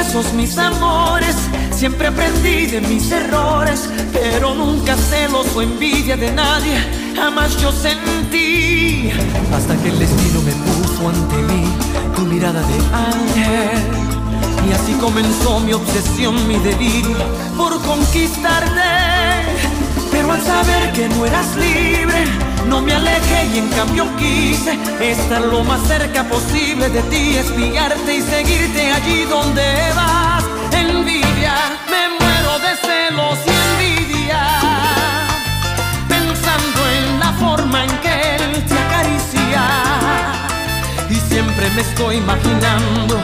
fracasos, mis amores, siempre aprendí de mis errores, pero nunca celos o envidia de nadie, jamás yo sentí. Hasta que el destino me puso ante mí tu mirada de ángel. Y así comenzó mi obsesión, mi delirio por conquistarte. Pero al saber que no eras libre, no me alejé y en cambio quise estar lo más cerca posible de ti, espiarte y seguirte allí donde vas. Envidia, me muero de celos y envidia, pensando en la forma en que él te acaricia. Y siempre me estoy imaginando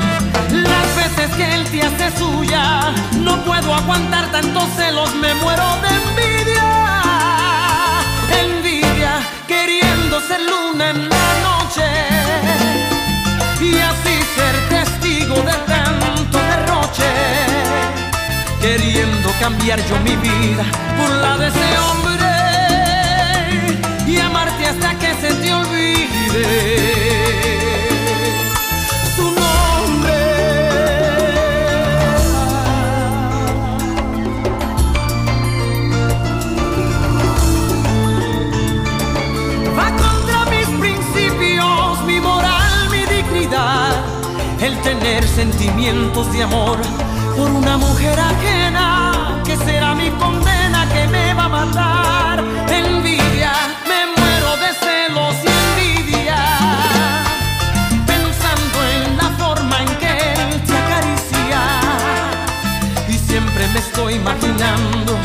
las veces que él te hace suya. No puedo aguantar tantos celos, me muero de envidia. Ser luna en la noche. Y así ser testigo de tanto derroche. Queriendo cambiar yo mi vida por la de ese hombre. Y amarte hasta que se te olvide sentimientos de amor por una mujer ajena, que será mi condena que me va a matar. Envidia, me muero de celos y envidia pensando en la forma en que él te acaricia y siempre me estoy imaginando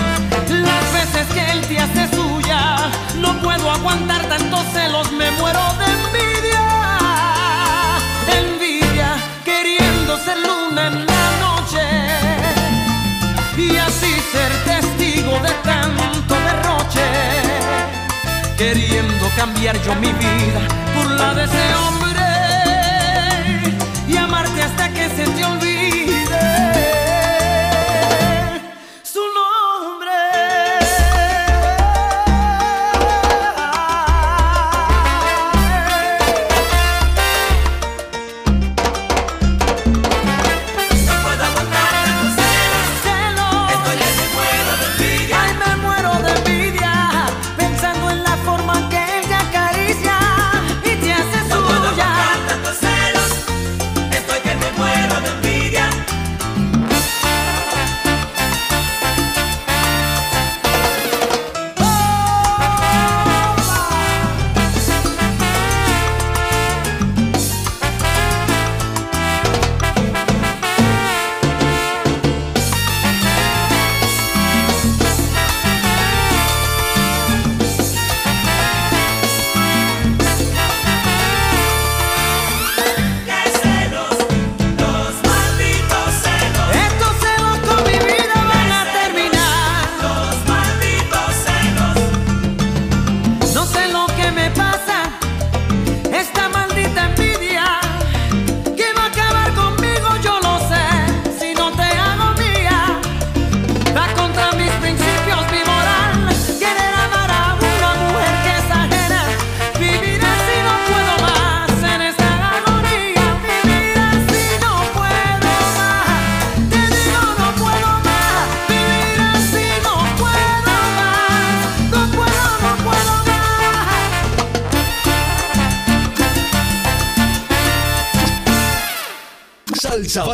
las veces que él te hace suya no puedo aguantar tantos celos me muero tanto derroche queriendo cambiar yo mi vida por la de ese hombre y amarte hasta que se te olvide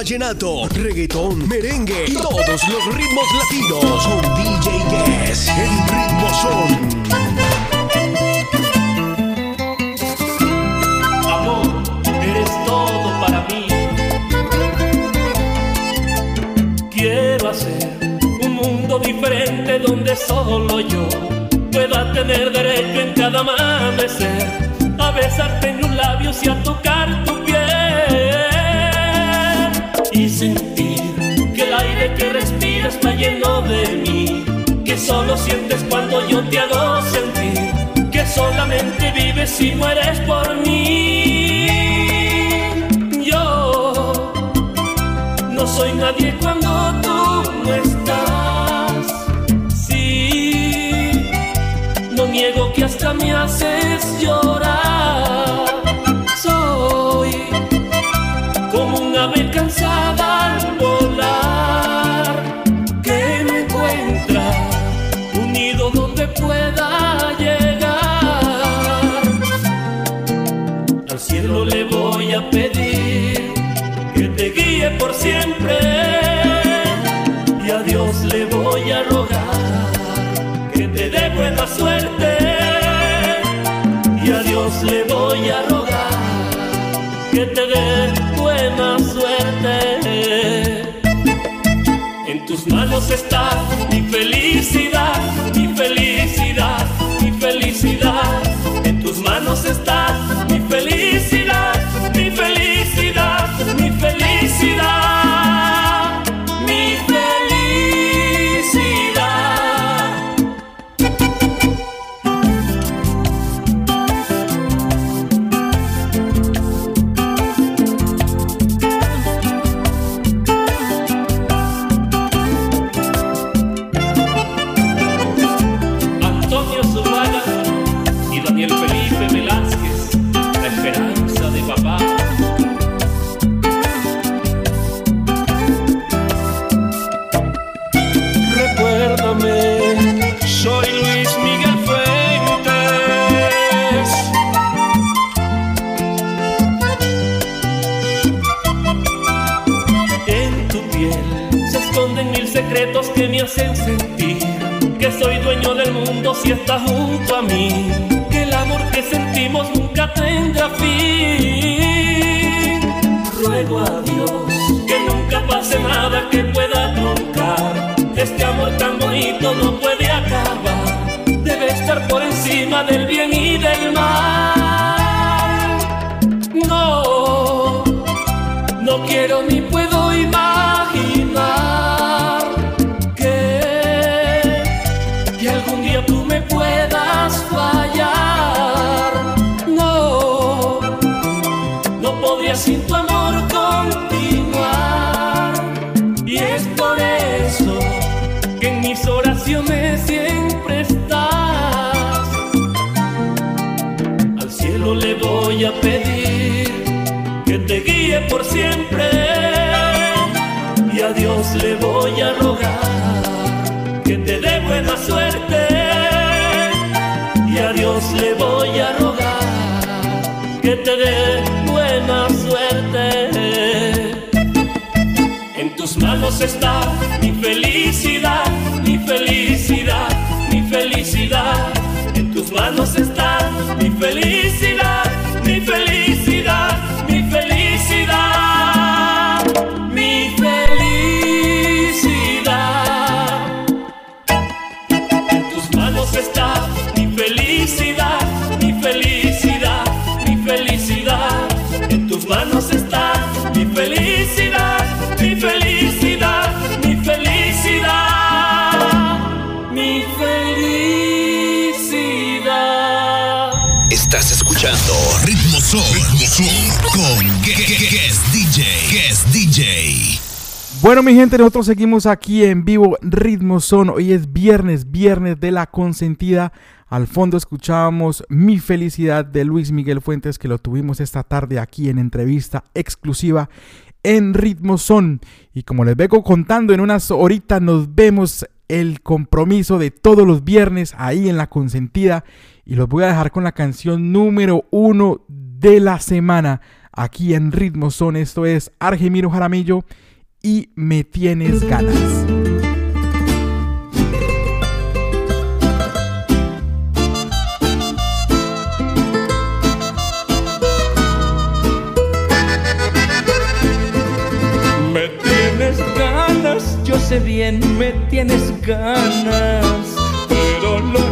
vallenato, reggaetón, merengue y todos los ritmos latinos. Con DJ Yes, el ritmo son. Amor, eres todo para mí. Quiero hacer un mundo diferente donde solo yo pueda tener derecho en cada amanecer a besarte en los labios y a tocar tu piel que el aire que respiras está lleno de mí, que solo sientes cuando yo te hago sentir, que solamente vives y mueres por mí. Yo no soy nadie cuando tú no estás. Sí, no niego que hasta me haces llorar. Manos está mi felicidad, mi felicidad, mi felicidad. En tus manos está gente, nosotros seguimos aquí en vivo Ritmo Son. Hoy es viernes, viernes de la consentida. Al fondo escuchábamos Mi Felicidad de Luis Miguel Fuentes, que lo tuvimos esta tarde aquí en entrevista exclusiva en Ritmo Son. Y como les vengo contando, en unas horitas nos vemos el compromiso de todos los viernes ahí en la consentida. Y los voy a dejar con la canción número uno de la semana aquí en Ritmo Son. Esto es Argemiro Jaramillo y me tienes ganas. Me tienes ganas, yo sé bien, me tienes ganas, pero lo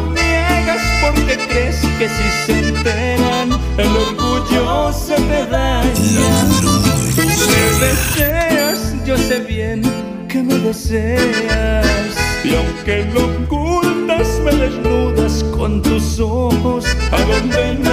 porque crees que si se enteran el orgullo se te daña. Me deseas, yo sé bien que me deseas. Y aunque lo ocultas me desnudas con tus ojos a donde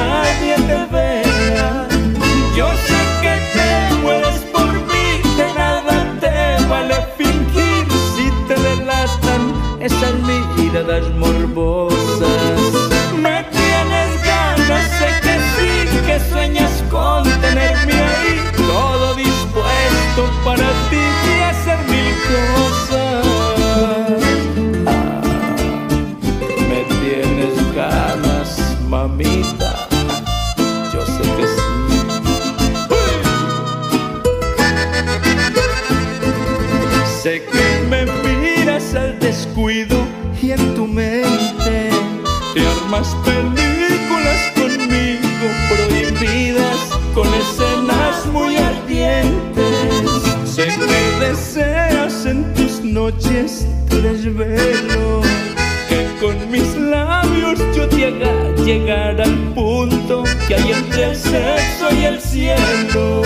que con mis labios yo te haga llegar al punto que hay entre el sexo y el cielo.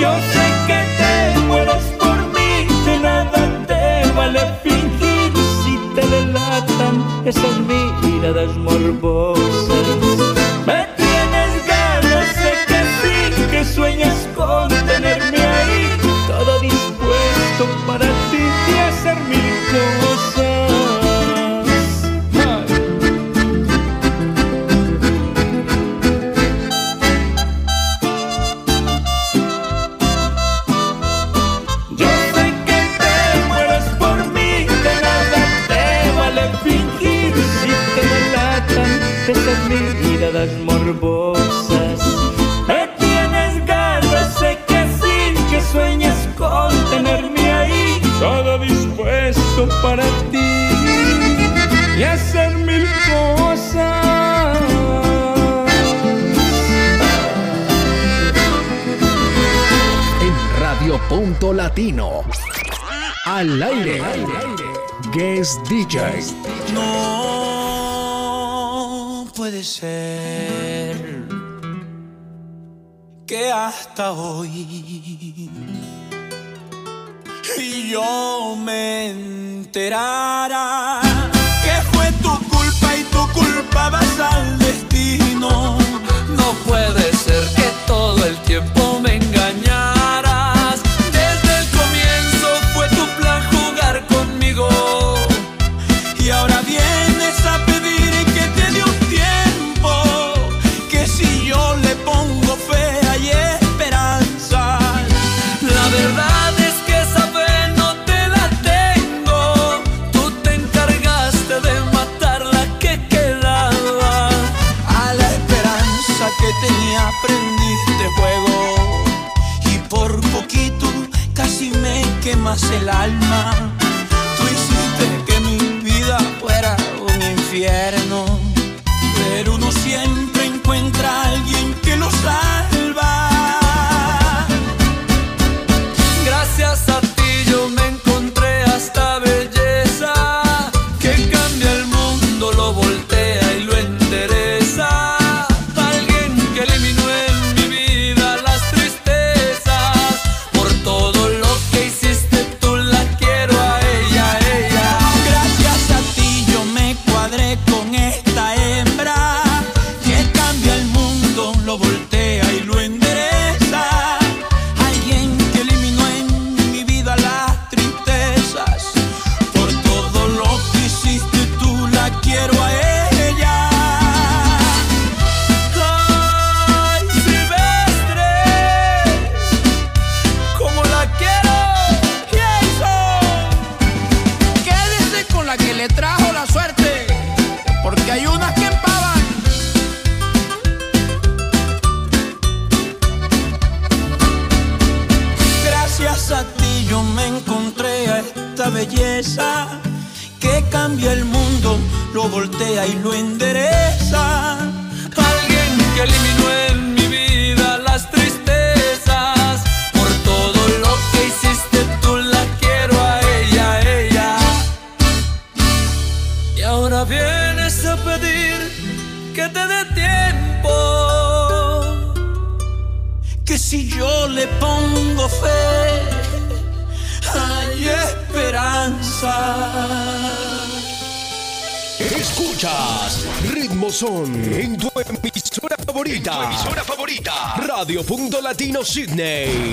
Yo sé que te mueres por mí, de nada te vale fingir si te delatan esas miradas morbosas. Al aire. Guest DJ. No puede ser que hasta hoy y yo me enterara Sydney.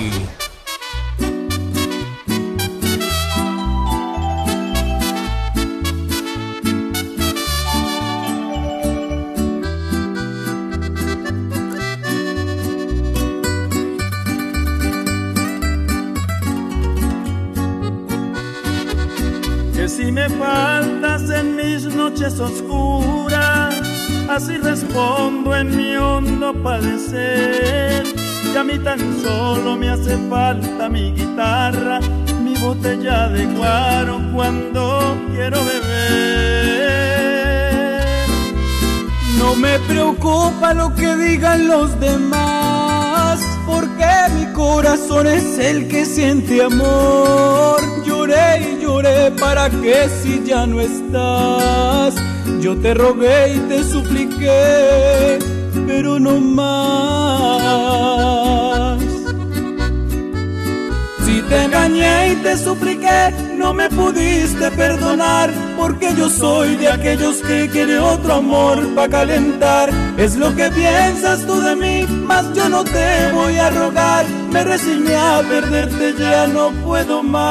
Amor. Lloré y lloré para que si ya no estás, yo te rogué y te supliqué, pero no más. Si te engañé y te supliqué, no me pudiste perdonar, porque yo soy de aquellos que quiere otro amor para calentar. Es lo que piensas tú de mí, mas yo no te voy a rogar. Me resigné a perderte, ya no puedo más,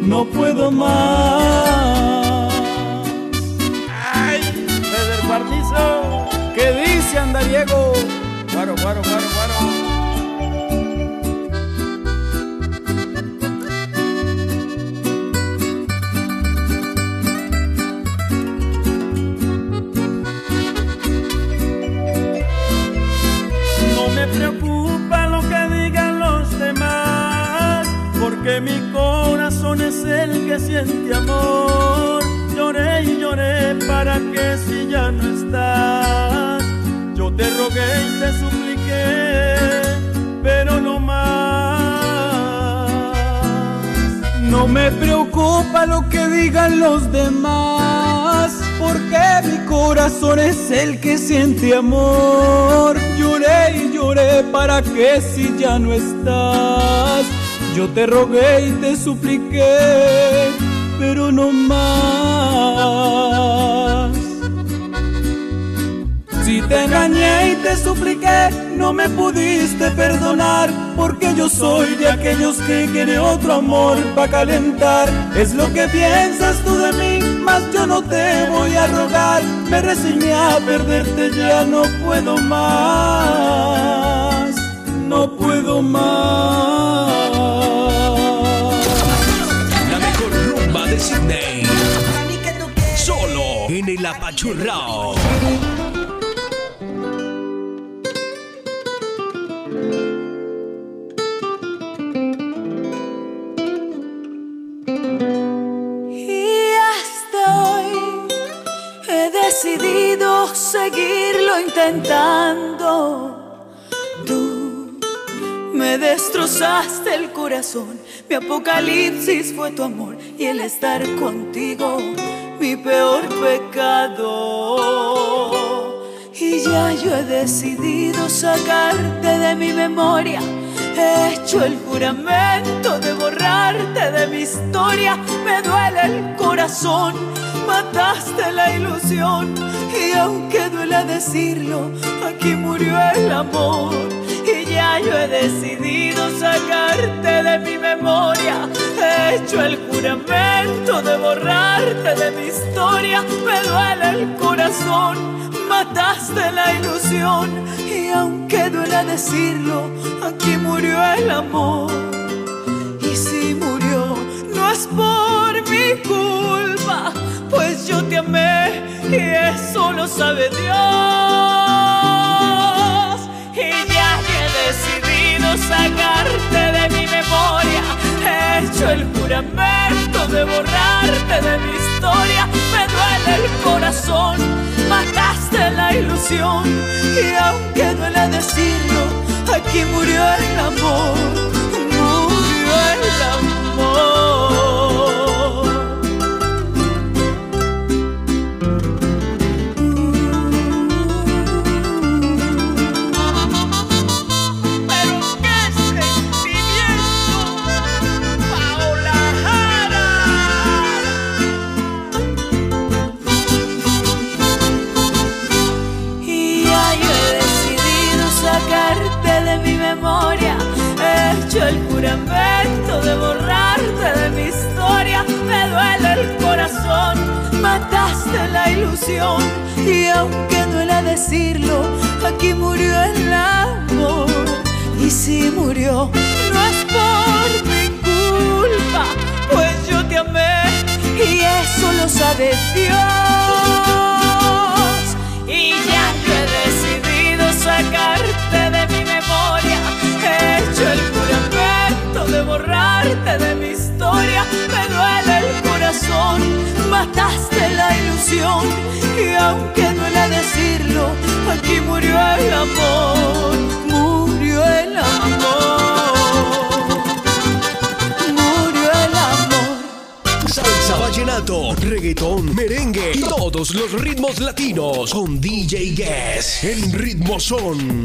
no puedo más. ¡Ay! Feder Guarnizo, ¿qué dice Andariego? Guaro, guaro, guaro. Es el que siente amor. Lloré y lloré para que si ya no estás, yo te rogué y te supliqué, pero no más. No me preocupa lo que digan los demás, porque mi corazón es el que siente amor. Lloré y lloré para que si ya no estás, yo te rogué y te supliqué, pero no más. Si te engañé y te supliqué, no me pudiste perdonar, porque yo soy de aquellos que quiere otro amor para calentar. Es lo que piensas tú de mí, mas yo no te voy a rogar. Me resigné a perderte, ya no puedo más, no puedo más. En el apachurrao. Y hasta hoy he decidido seguirlo intentando. Tú me destrozaste el corazón, mi apocalipsis fue tu amor y el estar contigo, mi peor pecado. Y ya yo he decidido sacarte de mi memoria. He hecho el juramento de borrarte de mi historia. Me duele el corazón, mataste la ilusión. Y aunque duele decirlo, aquí murió el amor. Y ya yo he decidido sacarte de mi memoria. He hecho el juramento de borrarte de mi historia. Me duele el corazón, mataste la ilusión. Y aunque duele decirlo, aquí murió el amor. Y si murió, no es por mi culpa, pues yo te amé y eso lo sabe Dios. Y ya que sacarte de mi memoria, he hecho el juramento de borrarte de mi historia. Me duele el corazón, mataste la ilusión. Y aunque duele decirlo, aquí murió el amor, murió el amor. Mataste la ilusión y aunque duela decirlo, aquí murió el amor. Y si murió, no es por mi culpa, pues yo te amé y eso lo sabe Dios. Y ya yo he decidido sacarte de mi memoria, he hecho el juramento de borrarte de mi historia, el mataste la ilusión y aunque duele decirlo, aquí murió el amor, murió el amor, murió el amor. Salsa, vallenato, reggaetón, merengue y todos los ritmos latinos con DJ Guess en Ritmo Son.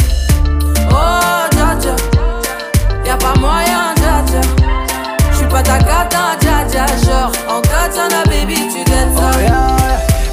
Oh, dja dja Y'a pas moyen, dja dja J'suis pas ta gata, dja dja Genre, en katana, baby, tu dettes Oh.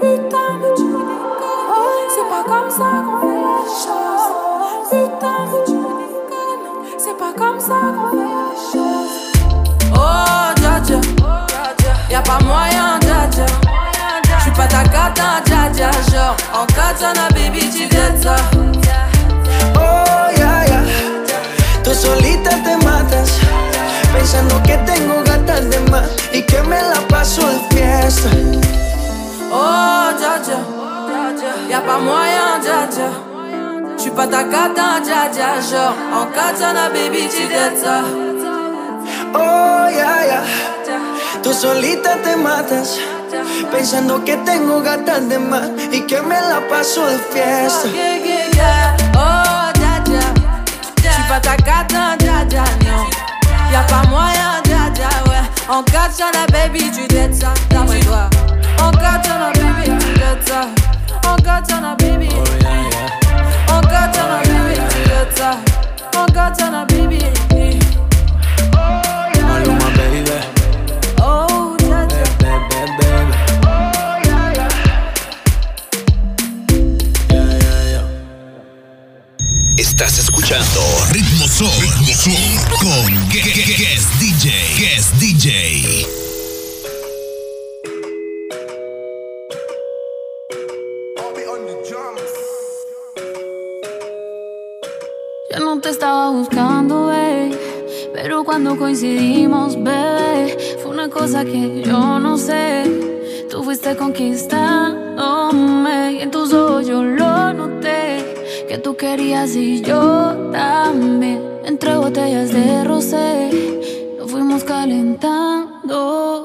Putain, mais tu déconnes. C'est pas comme ça qu'on fait les choses. Putain, mais tu déconnes. C'est pas comme ça qu'on fait les choses. Oh, dja dja. Y'a pas moyen, dja dja. J'suis pas ta gata, dja dja. Genre, en katana, baby, tu dettes ça. Oh, ya, ya. Tú solita te matas, pensando que tengo gatas de más y que me la paso de fiesta. Oh, dja dja Y'a pas moyen, dja dja J'suis pas ta gata, dja dja Genre, en katana, baby, tu dettes ça. Oh, ya, ya. Tú solita te matas, pensando que tengo gatas de más y que me la paso de fiesta. Oh, dja dja J'suis pas ta gata, dja dja, non Y'a pas moyen, dja dja, ouais En katana, baby, tu dettes ça D'après toi. En katana, baby, tu dettes ça. En katana, baby. En katana, baby, tu dettes ça. En katana, baby Estás escuchando Ritmo Son con Gue- Gue- Guest DJ, Guest DJ. Yo no te estaba buscando, bebé. Pero cuando coincidimos, bebé, fue una cosa que yo no sé. Tú fuiste conquistándome y en tus ojos yo lo noté. Que tú querías y yo también. Entre botellas de rosé, nos fuimos calentando.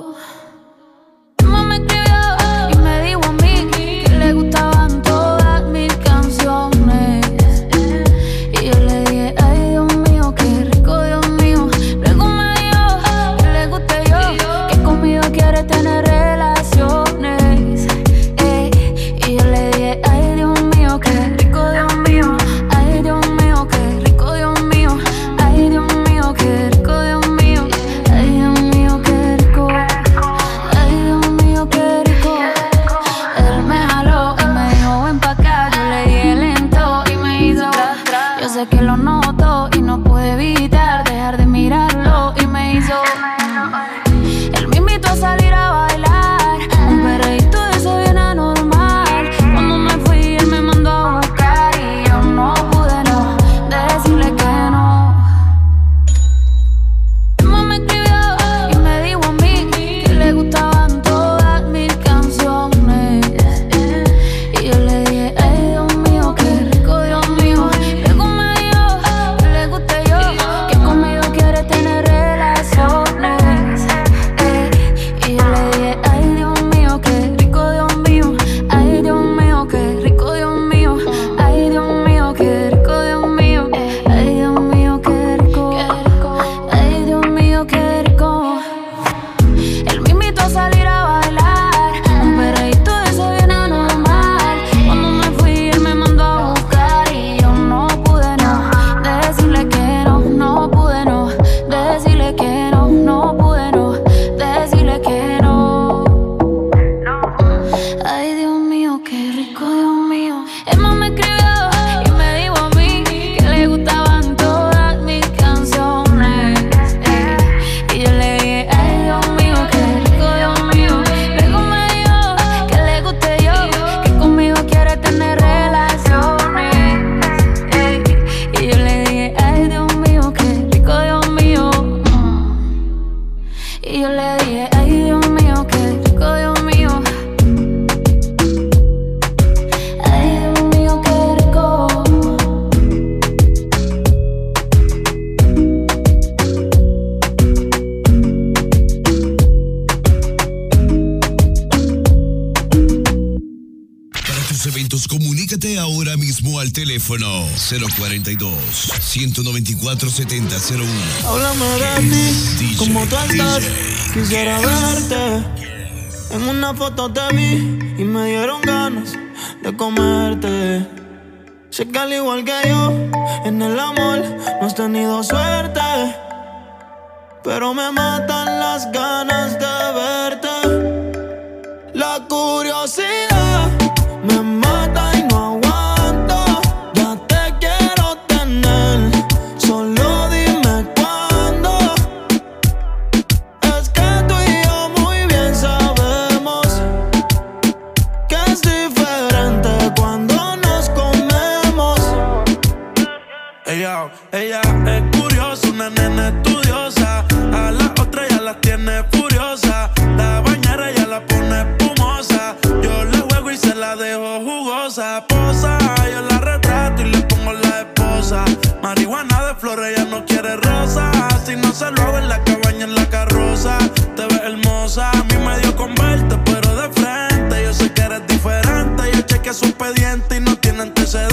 247001. Háblame de ti, como tú andas, quisiera verte. En una foto de mí Yo la retrato y le pongo la esposa. Marihuana de flores, ella no quiere rosa. Si no se lo hago en la cabaña, en la carroza. Te ves hermosa, a mí me dio con verte, pero de frente. Yo sé que eres diferente. Yo chequeé su expediente y no tiene antecedentes.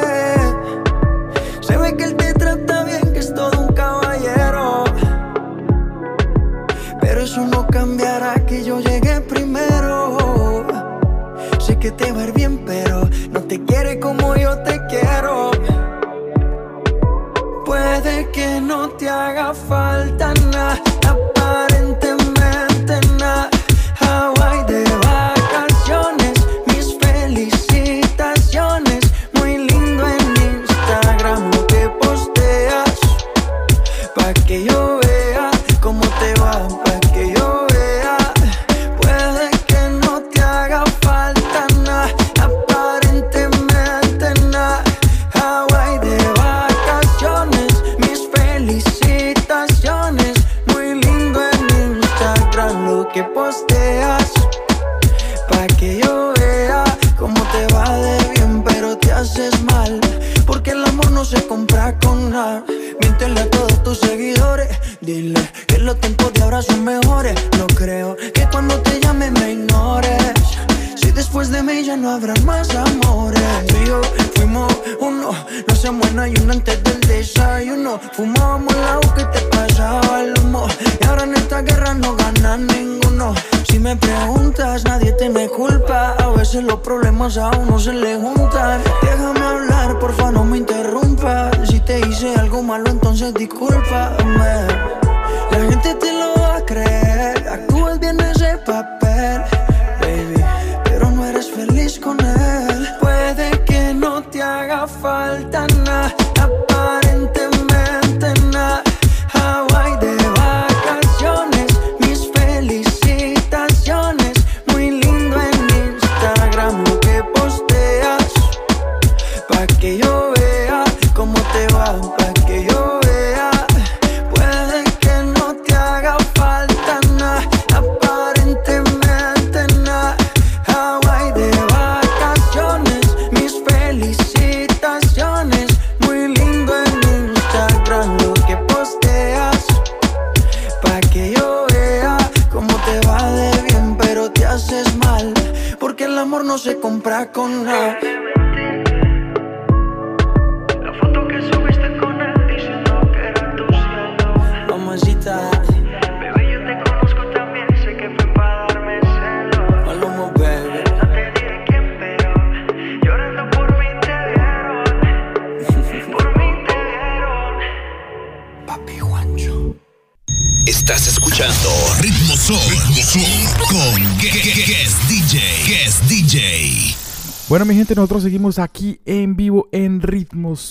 eso no cambiará que yo llegué primero. Sé que te va a ir bien, pero no te quiere como yo te quiero. Puede que no te haga falta nada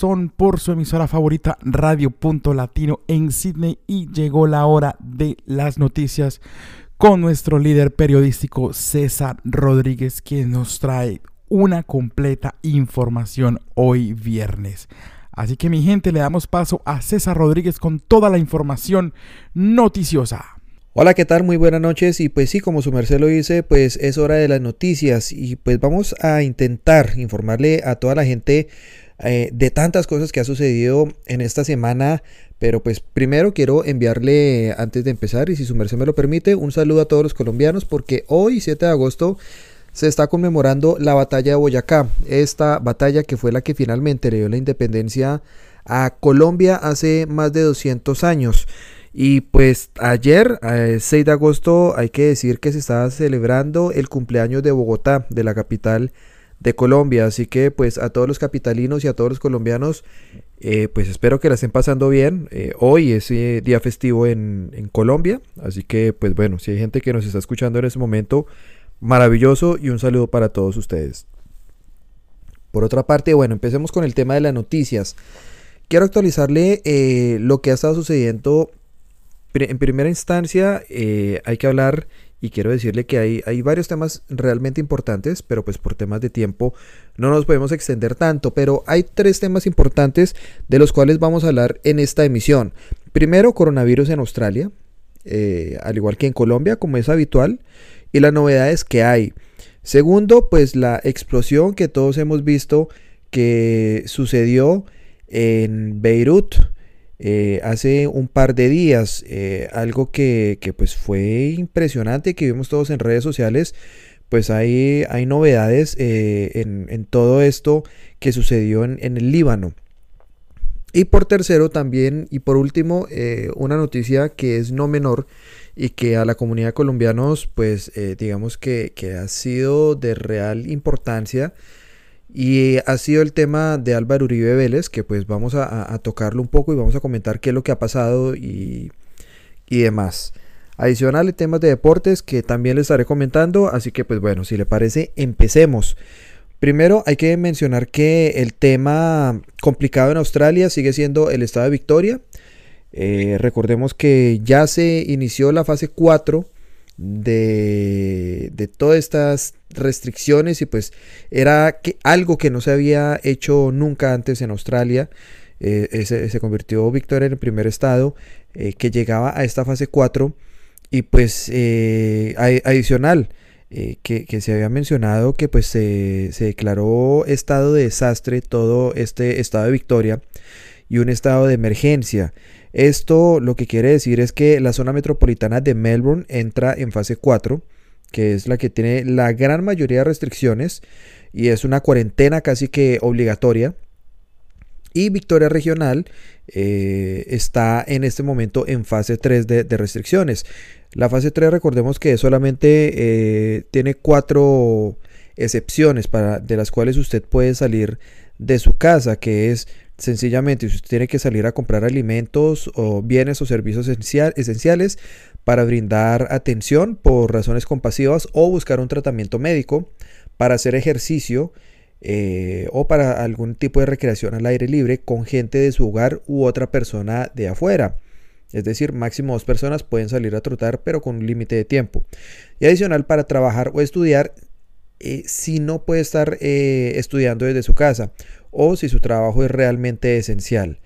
Por su emisora favorita Radio Punto Latino en Sydney y llegó la hora de las noticias con nuestro líder periodístico César Rodríguez quien nos trae una completa información hoy viernes. Así que mi gente, le damos paso a César Rodríguez con toda la información noticiosa. Hola, ¿qué tal? Muy buenas noches y pues sí, como su merced lo dice, pues es hora de las noticias y pues vamos a intentar informarle a toda la gente eh, de tantas cosas que ha sucedido en esta semana, pero pues primero quiero enviarle, antes de empezar y si su merced me lo permite, un saludo a todos los colombianos porque hoy, 7 de agosto, se está conmemorando la batalla de Boyacá, esta batalla que fue la que finalmente le dio la independencia a Colombia hace más de 200 años. Y pues ayer, eh, 6 de agosto, hay que decir que se estaba celebrando el cumpleaños de Bogotá, de la capital de Colombia. Así que pues a todos los capitalinos y a todos los colombianos, eh, pues espero que la estén pasando bien. Eh, hoy es eh, día festivo en, en Colombia. Así que pues bueno, si hay gente que nos está escuchando en este momento, maravilloso y un saludo para todos ustedes. Por otra parte, bueno, empecemos con el tema de las noticias. Quiero actualizarle lo que ha estado sucediendo. En primera instancia, hay que hablar y quiero decirle que hay, hay varios temas realmente importantes, pero pues por temas de tiempo no nos podemos extender tanto, pero hay tres temas importantes de los cuales vamos a hablar en esta emisión. Primero, coronavirus en Australia, eh, al igual que en Colombia, como es habitual, y las novedades que hay. Segundo, pues la explosión que todos hemos visto que sucedió en Beirut eh, hace un par de días, eh, algo que, que, pues fue impresionante, que vimos todos en redes sociales, pues hay, hay novedades eh, en, en, todo esto que sucedió en, en, el Líbano. Y por tercero también, y por último, una noticia que es no menor y que a la comunidad colombianos, pues digamos que, que ha sido de real importancia. Y ha sido el tema de Álvaro Uribe Vélez, que pues vamos a, tocarlo un poco y vamos a comentar qué es lo que ha pasado y, y demás. Adicional temas de deportes que también les estaré comentando, así que pues bueno, si le parece, empecemos. Primero hay que mencionar que el tema complicado en Australia sigue siendo el estado de Victoria. Eh, recordemos que ya se inició la fase 4 de, de, todas estas restricciones y pues era que, algo que no se había hecho nunca antes en Australia. Eh, ese, se convirtió Victoria en el primer estado eh, que llegaba a esta fase 4 y pues eh, adicional que, que, se había mencionado que pues se, se declaró estado de desastre todo este estado de Victoria y un estado de emergencia. Esto lo que quiere decir es que la zona metropolitana de Melbourne entra en fase 4, que es la que tiene la gran mayoría de restricciones y es una cuarentena casi que obligatoria. Y Victoria Regional eh, está en este momento en fase 3 de, restricciones. La fase 3 recordemos que solamente eh, tiene cuatro excepciones para, de las cuales usted puede salir de su casa, que es sencillamente si usted tiene que salir a comprar alimentos o bienes o servicios esenciales para brindar atención por razones compasivas o buscar un tratamiento médico, para hacer ejercicio eh, o para algún tipo de recreación al aire libre con gente de su hogar u otra persona de afuera. Es decir, máximo dos personas pueden salir a trotar, pero con un límite de tiempo. Y adicional, para trabajar o estudiar, eh, si no puede estar eh, estudiando desde su casa o si su trabajo es realmente esencial.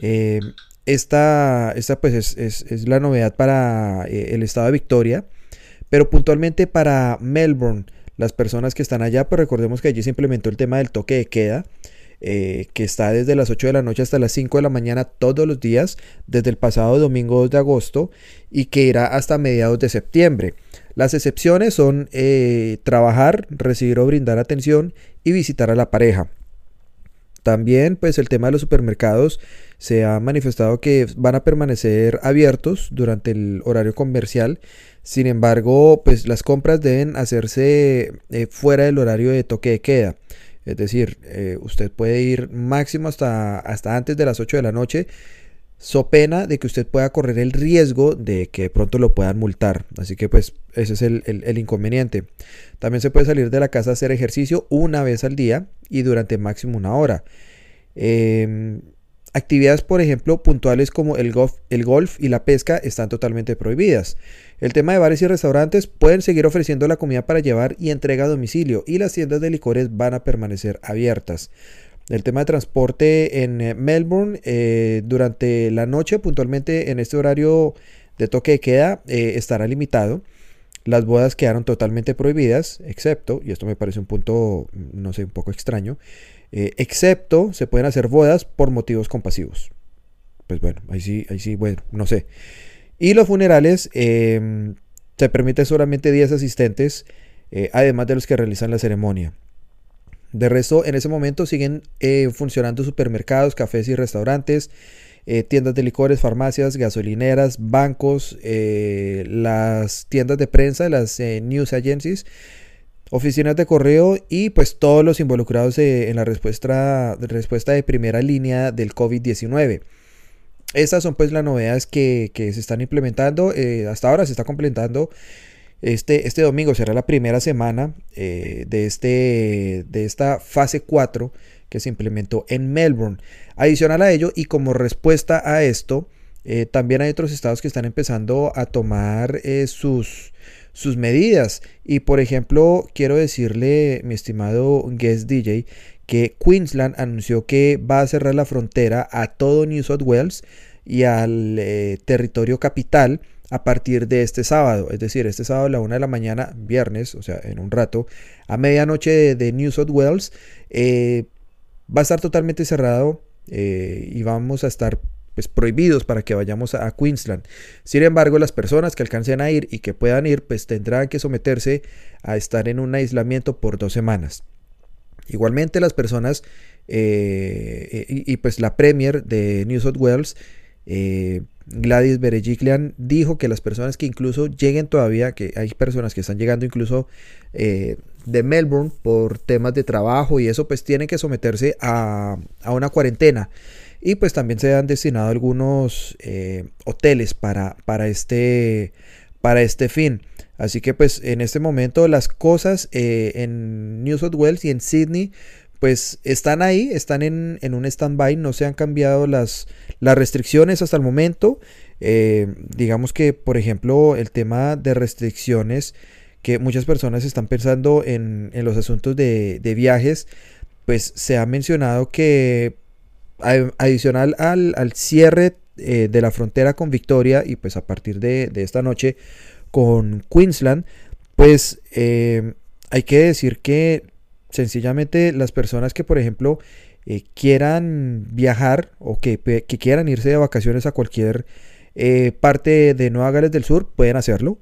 Eh, esta, esta, pues es, es, la novedad para el estado de Victoria, pero puntualmente para Melbourne, las personas que están allá, pues recordemos que allí se implementó el tema del toque de queda. que está desde las 8 de la noche hasta las 5 de la mañana todos los días, desde el pasado domingo 2 de agosto, y que irá hasta mediados de septiembre. Las excepciones son eh, trabajar, recibir o brindar atención y visitar a la pareja. También pues el tema de los supermercados se ha manifestado que van a permanecer abiertos durante el horario comercial. Sin embargo, pues las compras deben hacerse eh, fuera del horario de toque de queda. Es decir, eh, usted puede ir máximo hasta, hasta antes de las 8 de la noche so pena de que usted pueda correr el riesgo de que pronto lo puedan multar. Así que pues ese es el, inconveniente. También se puede salir de la casa a hacer ejercicio una vez al día y durante máximo una hora. Em, actividades, por ejemplo, puntuales como el golf, el golf y la pesca están totalmente prohibidas. El tema de bares y restaurantes pueden seguir ofreciendo la comida para llevar y entrega a domicilio y las tiendas de licores van a permanecer abiertas. El tema de transporte en eh, Melbourne eh, durante la noche, puntualmente en este horario de toque de queda, eh, estará limitado. Las bodas quedaron totalmente prohibidas, excepto, y esto me parece un punto, no sé, un poco extraño, excepto se pueden hacer bodas por motivos compasivos. Pues bueno, ahí sí, ahí sí, bueno, no sé. Y los funerales, em, se permite solamente 10 asistentes, además de los que realizan la ceremonia. De resto, en ese momento siguen eh, funcionando supermercados, cafés y restaurantes, eh, tiendas de licores, farmacias, gasolineras, bancos, eh, las tiendas de prensa, las news agencies, oficinas de correo y pues todos los involucrados en la respuesta, de primera línea del COVID-19. Estas son pues las novedades que, que se están implementando. hasta ahora se está completando este, este domingo será la primera semana eh, de, este, de esta fase 4 que se implementó en Melbourne. Adicional a ello y como respuesta a esto, eh, también hay otros estados que están empezando a tomar eh, sus, sus medidas. Y por ejemplo, quiero decirle, mi estimado guest DJ, que Queensland anunció que va a cerrar la frontera a todo New South Wales y al territorio capital a partir de este sábado, es decir, este sábado a la una de la mañana, viernes, o sea, en un rato, a medianoche de, New South Wales, eh, va a estar totalmente cerrado eh, y vamos a estar pues, prohibidos para que vayamos a, Queensland. Sin embargo, las personas que alcancen a ir y que puedan ir, pues tendrán que someterse a estar en un aislamiento por dos semanas. Igualmente las personas eh, y, pues la Premier de New South Wales Gladys Berejiklian dijo que las personas que incluso lleguen todavía, que hay personas que están llegando incluso eh, de Melbourne por temas de trabajo y eso, pues tienen que someterse a, una cuarentena. Y pues también se han destinado algunos eh, hoteles para, para, este, para este fin. Así que pues en este momento las cosas en New South Wales y en Sydney pues están ahí, están en, un stand-by, no se han cambiado las, las restricciones hasta el momento. Eh, digamos que, por ejemplo, el tema de restricciones, que muchas personas están pensando en, los asuntos de, viajes, pues se ha mencionado que adicional al, cierre eh, de la frontera con Victoria y pues a partir de, esta noche con Queensland, pues eh, hay que decir que sencillamente las personas que, por ejemplo, eh, quieran viajar o que, que, quieran irse de vacaciones a cualquier eh, parte de Nueva Gales del Sur, pueden hacerlo.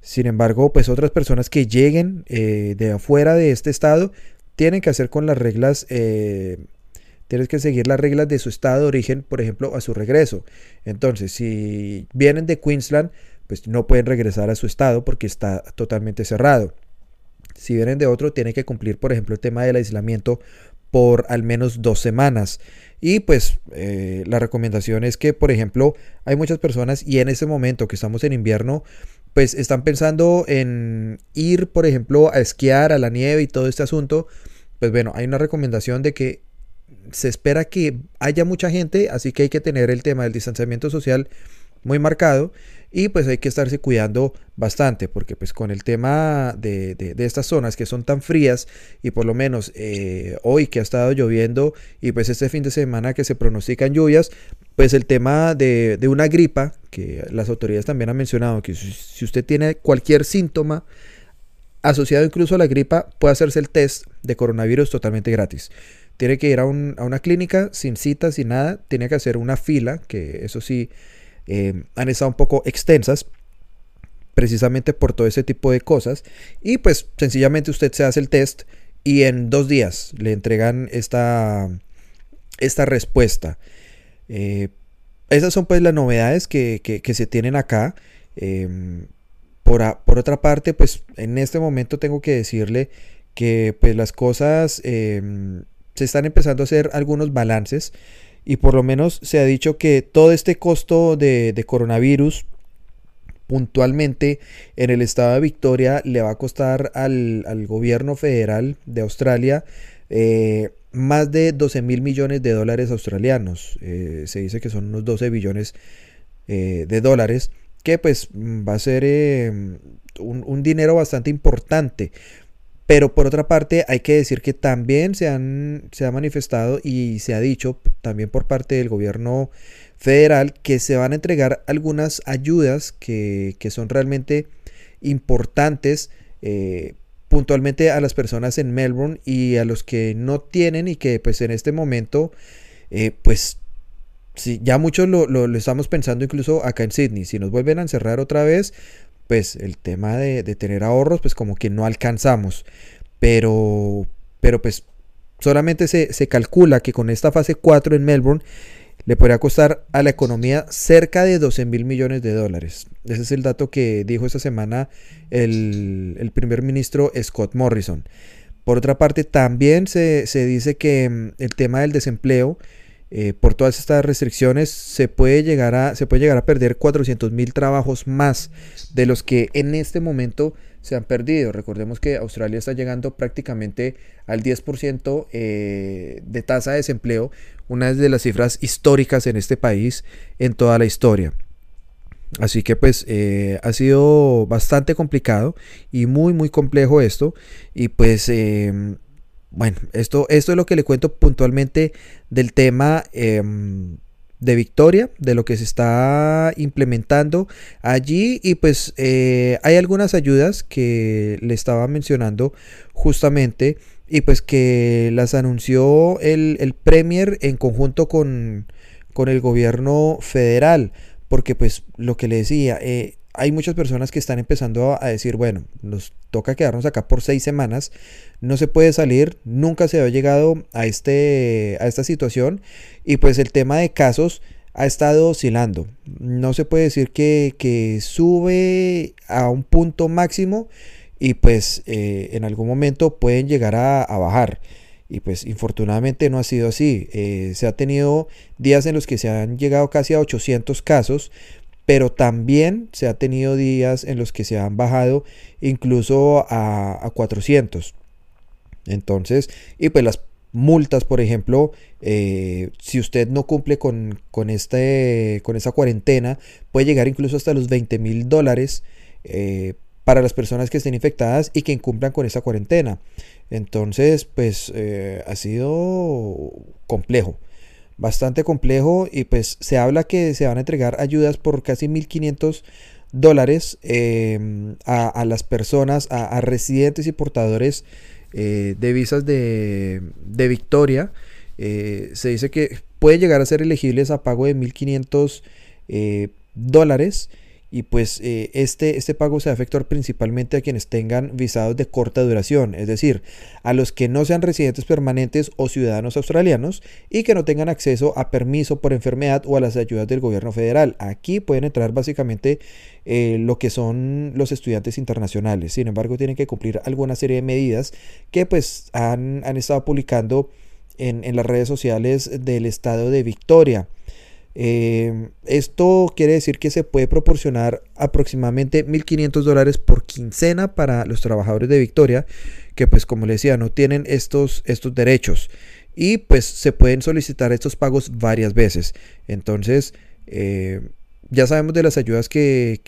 Sin embargo, pues otras personas que lleguen eh, de afuera de este estado tienen que hacer con las reglas, tienen que seguir las reglas de su estado de origen, por ejemplo, a su regreso. Entonces, si vienen de Queensland, pues no pueden regresar a su estado porque está totalmente cerrado. Si vienen de otro, tienen que cumplir, por ejemplo, el tema del aislamiento por al menos dos semanas. Y pues eh, la recomendación es que, por ejemplo, hay muchas personas y en ese momento que estamos en invierno, pues están pensando en ir, por ejemplo, a esquiar a la nieve y todo este asunto. Pues bueno, hay una recomendación de que se espera que haya mucha gente, así que hay que tener el tema del distanciamiento social muy marcado y pues hay que estarse cuidando bastante porque pues con el tema de, estas zonas que son tan frías y por lo menos eh, hoy que ha estado lloviendo y pues este fin de semana que se pronostican lluvias pues el tema de, una gripa que las autoridades también han mencionado que si, usted tiene cualquier síntoma asociado incluso a la gripa puede hacerse el test de coronavirus totalmente gratis. Tiene que ir a, a una clínica sin cita, sin nada, tiene que hacer una fila, que eso sí, eh, han estado un poco extensas precisamente por todo ese tipo de cosas y pues sencillamente usted se hace el test y en dos días le entregan esta, esta respuesta. Eh, esas son pues las novedades que, se tienen acá. Em, por, por, otra parte, pues en este momento tengo que decirle que pues las cosas em, se están empezando a hacer algunos balances y por lo menos se ha dicho que todo este costo de, coronavirus puntualmente en el estado de Victoria le va a costar al, gobierno federal de Australia eh, más de 12 mil millones de dólares australianos. Eh, se dice que son unos 12 billones eh, de dólares, que pues va a ser un, dinero bastante importante. Pero por otra parte, hay que decir que también se, han, se ha manifestado y se ha dicho también por parte del gobierno federal que se van a entregar algunas ayudas que, son realmente importantes eh, puntualmente a las personas en Melbourne y a los que no tienen y que pues en este momento eh, pues sí, ya muchos lo, lo, lo, estamos pensando incluso acá en Sydney. Si nos vuelven a encerrar otra vez, pues el tema de, tener ahorros, pues como que no alcanzamos. Pero, pero pues solamente se, se, calcula que con esta fase 4 en Melbourne le podría costar a la economía cerca de 12 mil millones de dólares. Ese es el dato que dijo esta semana el, el primer ministro Scott Morrison. Por otra parte, también se, se dice que mm, el tema del desempleo eh, por todas estas restricciones se puede llegar a, se puede llegar a perder 400 mil trabajos más de los que en este momento se han perdido. Recordemos que Australia está llegando prácticamente al 10% eh, de tasa de desempleo, una de las cifras históricas en este país en toda la historia. Así que pues eh, ha sido bastante complicado y muy muy complejo esto y pues em, bueno, esto, esto es lo que le cuento puntualmente del tema em, de Victoria, de lo que se está implementando allí. Y pues eh, hay algunas ayudas que le estaba mencionando justamente y pues que las anunció el, el Premier en conjunto con, con, el gobierno federal, porque pues lo que le decía, eh, hay muchas personas que están empezando a, decir, bueno, nos toca quedarnos acá por seis semanas, no se puede salir, nunca se ha llegado a, este, a esta situación y pues el tema de casos ha estado oscilando. No se puede decir que, sube a un punto máximo y pues eh, en algún momento pueden llegar a, bajar. Y pues infortunadamente no ha sido así. Eh, se ha tenido días en los que se han llegado casi a 800 casos, pero también se ha tenido días en los que se han bajado incluso a, 400. Entonces, y pues las multas, por ejemplo, eh, si usted no cumple con, este, con esa cuarentena, puede llegar incluso hasta los 20 mil dólares eh, para las personas que estén infectadas y que incumplan con esa cuarentena. Entonces, pues eh, ha sido complejo bastante complejo y pues se habla que se van a entregar ayudas por casi 1.500 dólares em, a, las personas, a, residentes y portadores eh, de visas de, Victoria. eh, se dice que puede llegar a ser elegibles a pago de 1.500 eh, dólares y pues eh, este, este pago se va a efectuar principalmente a quienes tengan visados de corta duración, es decir, a los que no sean residentes permanentes o ciudadanos australianos y que no tengan acceso a permiso por enfermedad o a las ayudas del gobierno federal. Aquí pueden entrar básicamente eh, lo que son los estudiantes internacionales. Sin embargo, tienen que cumplir alguna serie de medidas que pues han, estado publicando en, en las redes sociales del estado de Victoria. Eh, esto quiere decir que se puede proporcionar aproximadamente 1.500 dólares por quincena para los trabajadores de Victoria, que pues como les decía, no tienen estos, estos derechos. Y pues se pueden solicitar estos pagos varias veces. Entonces, eh, ya sabemos de las ayudas que,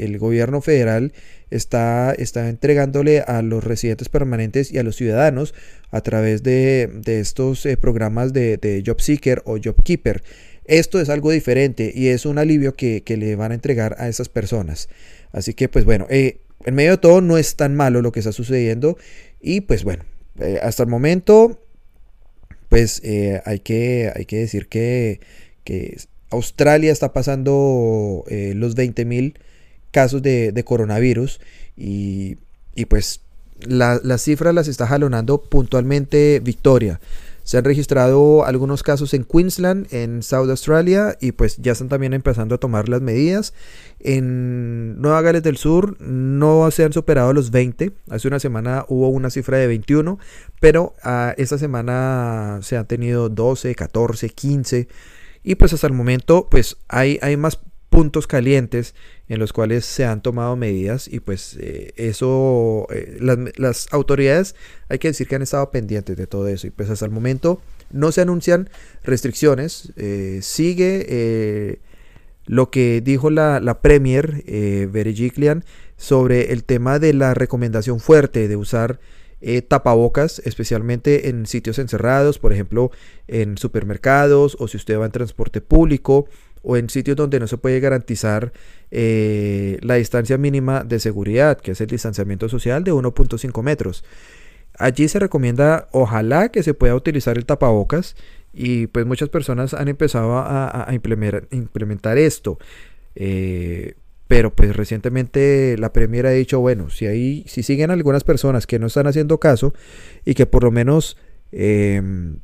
el gobierno federal está, está, entregándole a los residentes permanentes y a los ciudadanos a través de, estos eh, programas de, de Job Seeker o Job Keeper. Esto es algo diferente y es un alivio que, le van a entregar a esas personas. Así que pues bueno, eh, en medio de todo no es tan malo lo que está sucediendo y pues bueno, eh, hasta el momento pues eh, hay, que, hay que decir que, Australia está pasando los 20.000 casos de, coronavirus y, pues las cifras las está jalonando puntualmente Victoria. Se han registrado algunos casos en Queensland, en South Australia, y pues ya están también empezando a tomar las medidas. En Nueva Gales del Sur no se han superado los 20. Hace una semana hubo una cifra de 21, pero uh, esta semana se han tenido 12, 14, 15. Y pues hasta el momento pues hay, hay más puntos calientes en los cuales se han tomado medidas y pues eh, eso, eh, las, autoridades hay que decir que han estado pendientes de todo eso y pues hasta el momento no se anuncian restricciones, eh, sigue lo que dijo la, Premier eh, sobre el tema de la recomendación fuerte de usar tapabocas, especialmente en sitios encerrados, por ejemplo en supermercados o si usted va en transporte público o en sitios donde no se puede garantizar eh, la distancia mínima de seguridad, que es el distanciamiento social de 1.5 metros. Allí se recomienda, ojalá que se pueda utilizar el tapabocas y pues muchas personas han empezado a, implementar, esto. Eh, pero pues recientemente la Premier ha dicho, bueno, si, hay, si siguen algunas personas que no están haciendo caso y que por lo menos... Em,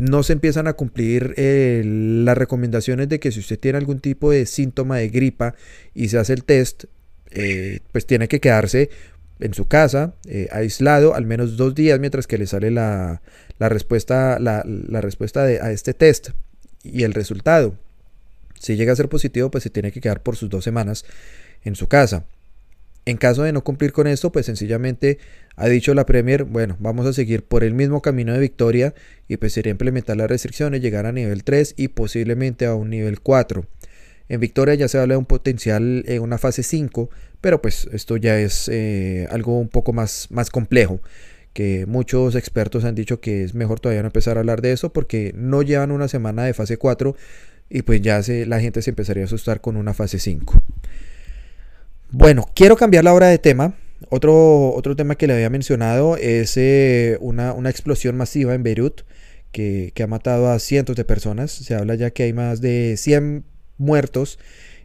no se empiezan a cumplir eh, las recomendaciones de que si usted tiene algún tipo de síntoma de gripa y se hace el test, eh, pues tiene que quedarse en su casa, eh, aislado, al menos dos días mientras que le sale la, respuesta, la, respuesta a este test y el resultado. Si llega a ser positivo, pues se tiene que quedar por sus dos semanas en su casa. En caso de no cumplir con esto, pues sencillamente ha dicho la Premier, bueno, vamos a seguir por el mismo camino de victoria y pues sería implementar las restricciones, llegar a nivel 3 y posiblemente a un nivel 4. En Victoria ya se habla de un potencial en una fase 5, pero pues esto ya es eh, algo un poco más, más complejo, que muchos expertos han dicho que es mejor todavía no empezar a hablar de eso porque no llevan una semana de fase 4 y pues ya se, la gente se empezaría a asustar con una fase 5. Bueno, quiero cambiar la hora de tema. Otro, otro tema que le había mencionado es eh, una, explosión masiva en Beirut que, ha matado a cientos de personas. Se habla ya que hay más de 100 muertos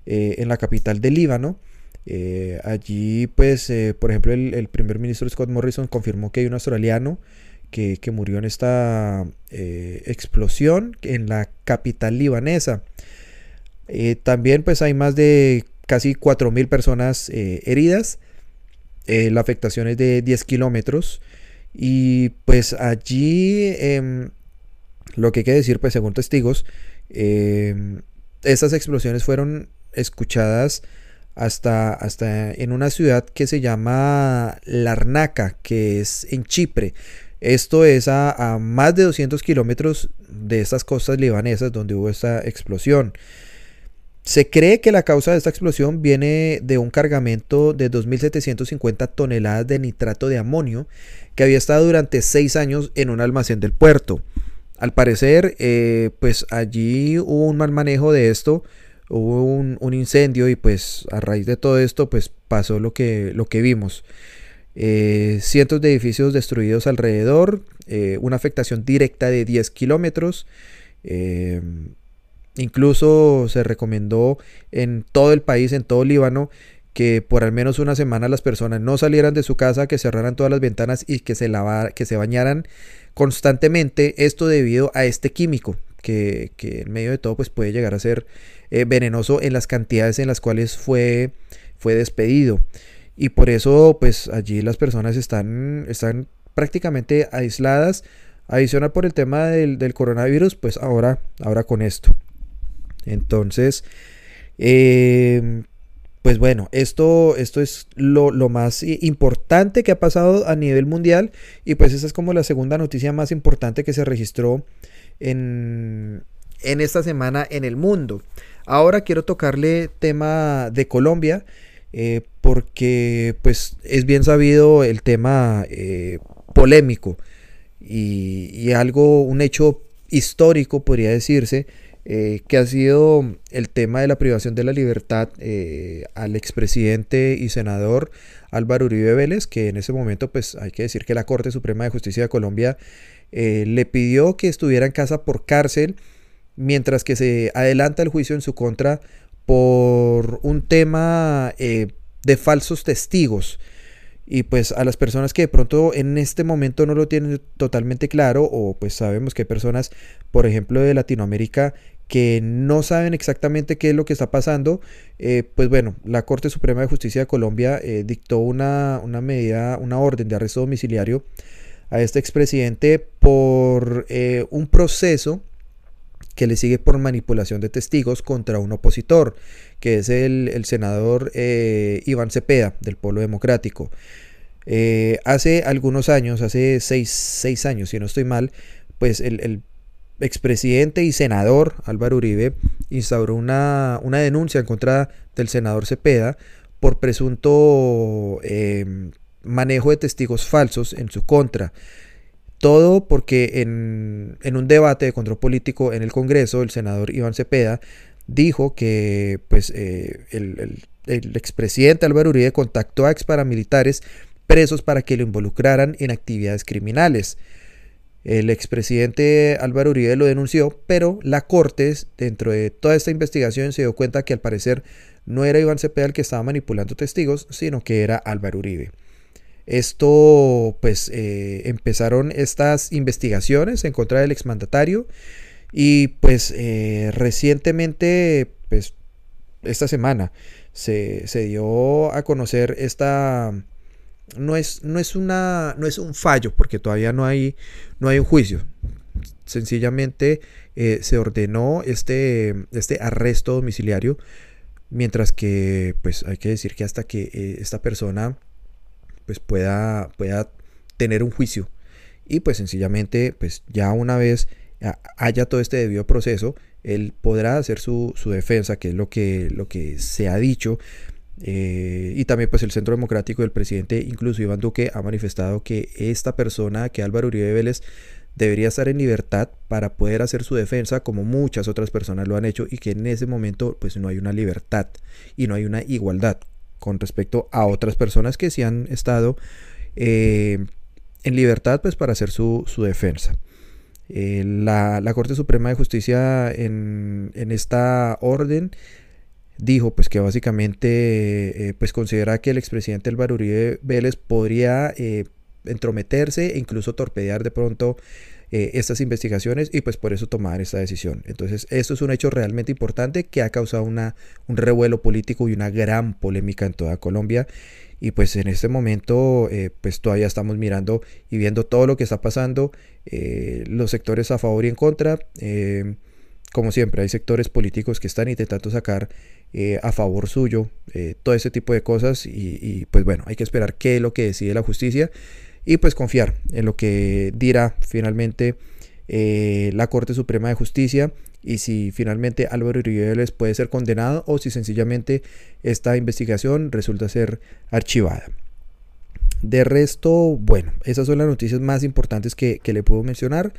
eh, en la capital del Líbano. Eh, allí, pues, por ejemplo, el, primer ministro Scott Morrison confirmó que hay un australiano que, que murió en esta explosión en la capital libanesa. también, pues, hay más de casi 4.000 personas eh, heridas. Eh, la afectación es de 10 kilómetros. Y pues allí em, lo que hay que decir, pues según testigos, eh, estas explosiones fueron escuchadas hasta, hasta en una ciudad que se llama Larnaca, que es en Chipre. Esto es a, a más de 200 kilómetros de estas costas libanesas donde hubo esta explosión. Se cree que la causa de esta explosión viene de un cargamento de 2.750 toneladas de nitrato de amonio que había estado durante seis años en un almacén del puerto. Al parecer, eh, pues allí hubo un mal manejo de esto, hubo un, incendio y pues a raíz de todo esto pues pasó lo que, lo que vimos. eh, cientos de edificios destruidos alrededor, eh, una afectación directa de 10 kilómetros. Eh, incluso se recomendó en todo el país, en todo Líbano, que por al menos una semana las personas no salieran de su casa, que cerraran todas las ventanas y que se, que se bañaran constantemente. Esto debido a este químico que, en medio de todo pues puede llegar a ser venenoso en las cantidades en las cuales fue, fue despedido y por eso pues allí las personas están, están prácticamente aisladas. Adicional por el tema del, coronavirus, pues ahora, ahora con esto. Entonces, em, pues bueno, esto, esto es lo, más importante que ha pasado a nivel mundial y pues esa es como la segunda noticia más importante que se registró en, en esta semana en el mundo. Ahora quiero tocarle tema de Colombia eh, porque pues es bien sabido el tema eh, polémico y, algo, un hecho histórico podría decirse, eh, que ha sido el tema de la privación de la libertad al expresidente y senador Álvaro Uribe Vélez, que en ese momento pues hay que decir que la Corte Suprema de Justicia de Colombia le pidió que estuviera en casa por cárcel mientras que se adelanta el juicio en su contra por un tema eh, de falsos testigos. Y pues a las personas que de pronto en este momento no lo tienen totalmente claro, o pues sabemos que hay personas, por ejemplo, de Latinoamérica que no saben exactamente qué es lo que está pasando, eh, pues bueno, la Corte Suprema de Justicia de Colombia eh, dictó una, una, medida, una orden de arresto domiciliario a este expresidente por un proceso que le sigue por manipulación de testigos contra un opositor, que es el, senador eh, Iván Cepeda del Polo Democrático. Eh, hace algunos años, hace seis, años, si no estoy mal, pues el, expresidente y senador Álvaro Uribe instauró una, denuncia en contra del senador Cepeda por presunto eh, manejo de testigos falsos en su contra. Todo porque en, un debate de control político en el Congreso, el senador Iván Cepeda dijo que pues, eh, el, expresidente Álvaro Uribe contactó a ex paramilitares presos para que lo involucraran en actividades criminales. El expresidente Álvaro Uribe lo denunció, pero la Corte, dentro de toda esta investigación, se dio cuenta que al parecer no era Iván Cepeda el que estaba manipulando testigos, sino que era Álvaro Uribe. Esto, pues, eh, empezaron estas investigaciones en contra del exmandatario y, pues, eh, recientemente, pues, esta semana se, dio a conocer esta... No es, no es, una, no es un fallo, porque todavía no hay, no hay un juicio. Sencillamente eh, se ordenó este, este arresto domiciliario, mientras que, pues, hay que decir que hasta que esta persona pues pueda, pueda tener un juicio. Y pues sencillamente, pues ya una vez haya todo este debido proceso, él podrá hacer su, defensa, que es lo que, lo que se ha dicho. Eh, y también pues el Centro Democrático del presidente, incluso Iván Duque, ha manifestado que esta persona, que Álvaro Uribe Vélez, debería estar en libertad para poder hacer su defensa como muchas otras personas lo han hecho y que en ese momento pues no hay una libertad y no hay una igualdad con respecto a otras personas que sí han estado eh, en libertad pues para hacer su, defensa. Eh, la, Corte Suprema de Justicia en, esta orden dijo pues que básicamente eh, pues considera que el expresidente Álvaro Uribe Vélez podría entrometerse e incluso torpedear de pronto estas investigaciones y pues por eso tomar esta decisión. Entonces esto es un hecho realmente importante que ha causado una, un revuelo político y una gran polémica en toda Colombia y pues en este momento eh, pues todavía estamos mirando y viendo todo lo que está pasando, eh, los sectores a favor y en contra. Eh, como siempre, hay sectores políticos que están intentando sacar a favor suyo todo ese tipo de cosas y, pues bueno, hay que esperar qué es lo que decide la justicia y pues confiar en lo que dirá finalmente eh, la Corte Suprema de Justicia y si finalmente Álvaro Uribe puede ser condenado o si sencillamente esta investigación resulta ser archivada. De resto, bueno, esas son las noticias más importantes que, le puedo mencionar.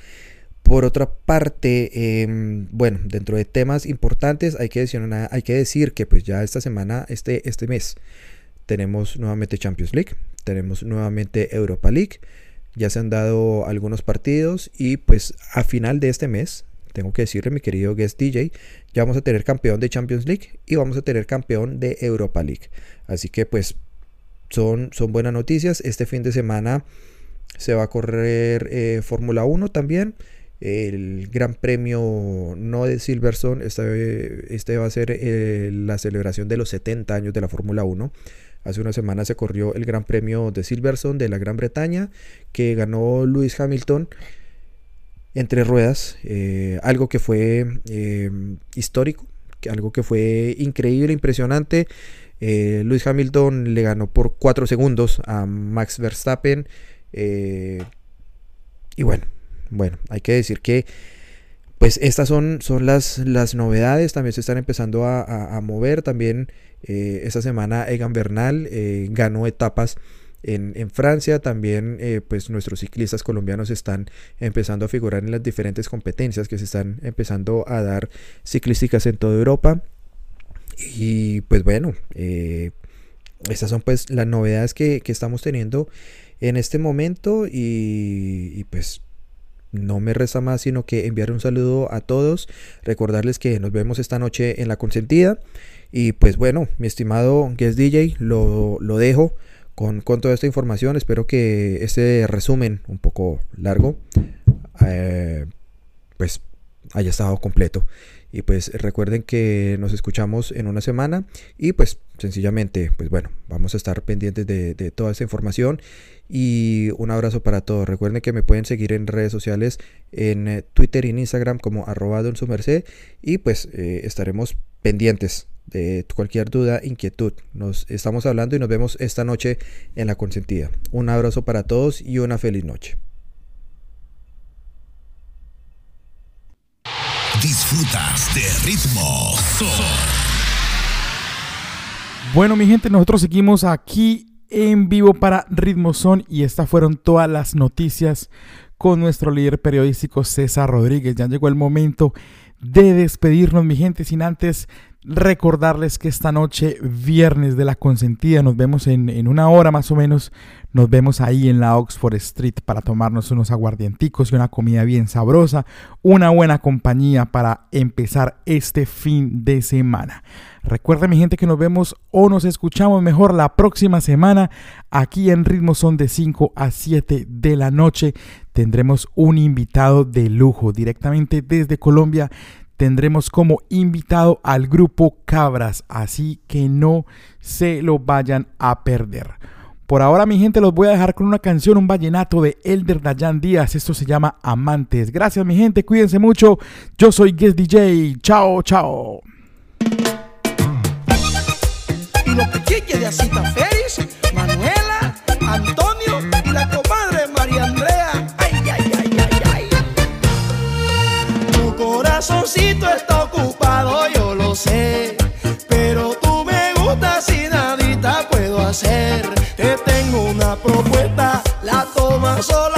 Por otra parte, em, bueno, dentro de temas importantes hay que, decir, hay que decir que pues ya esta semana, este, este mes, tenemos nuevamente Champions League, tenemos nuevamente Europa League, ya se han dado algunos partidos y pues a final de este mes, tengo que decirle mi querido guest DJ, ya vamos a tener campeón de Champions League y vamos a tener campeón de Europa League. Así que pues son, son buenas noticias. Este fin de semana se va a correr eh, Fórmula 1 también. El Gran Premio no de Silverstone, este, va a ser eh, la celebración de los 70 años de la Fórmula 1. Hace una semana se corrió el Gran Premio de Silverstone de la Gran Bretaña, que ganó Lewis Hamilton entre ruedas, eh, algo que fue eh, histórico, algo que fue increíble, impresionante. Lewis Hamilton le ganó por 4 segundos a Max Verstappen. y bueno, bueno, hay que decir que pues estas son, son las, las novedades, también se están empezando a, mover, también eh, esta semana Egan Bernal eh, ganó etapas en, Francia. También eh, pues nuestros ciclistas colombianos están empezando a figurar en las diferentes competencias que se están empezando a dar ciclísticas en toda Europa. Y pues bueno, estas son pues las novedades que, estamos teniendo en este momento y pues no me resta más sino que enviar un saludo a todos, recordarles que nos vemos esta noche en la consentida y pues bueno, mi estimado Guest DJ, lo, dejo con, toda esta información. Espero que este resumen un poco largo eh, pues haya estado completo. Y pues recuerden que nos escuchamos en una semana y pues sencillamente, pues bueno, vamos a estar pendientes de, toda esta información y un abrazo para todos. Recuerden que me pueden seguir en redes sociales, en eh, Twitter y en Instagram como arroba don su merced y pues eh, estaremos pendientes de cualquier duda, inquietud. Nos estamos hablando y nos vemos esta noche en la consentida. Un abrazo para todos y una feliz noche. Disfrutas de ritmo Bueno, mi gente, nosotros seguimos aquí en vivo para Ritmo Son y estas fueron todas las noticias con nuestro líder periodístico César Rodríguez. Ya llegó el momento de despedirnos, mi gente, sin antes recordarles que esta noche, viernes de la consentida, nos vemos en, una hora más o menos, nos vemos ahí en la Oxford Street para tomarnos unos aguardienticos y una comida bien sabrosa, una buena compañía para empezar este fin de semana. Recuerden mi gente que nos vemos o nos escuchamos mejor la próxima semana aquí en Ritmo Son de 5 a 7 de la noche. Tendremos un invitado de lujo directamente desde Colombia tendremos como invitado al grupo Cabras, así que no se lo vayan a perder. Por ahora, mi gente, los voy a dejar con una canción, un vallenato de Elder Dayan Díaz. Esto se llama Amantes. Gracias, mi gente. Cuídense mucho. Yo soy Guest DJ. Chao, chao. Corazoncito está ocupado, yo lo sé. Pero tú me gustas y nadita puedo hacer. Te tengo una propuesta, la toma sola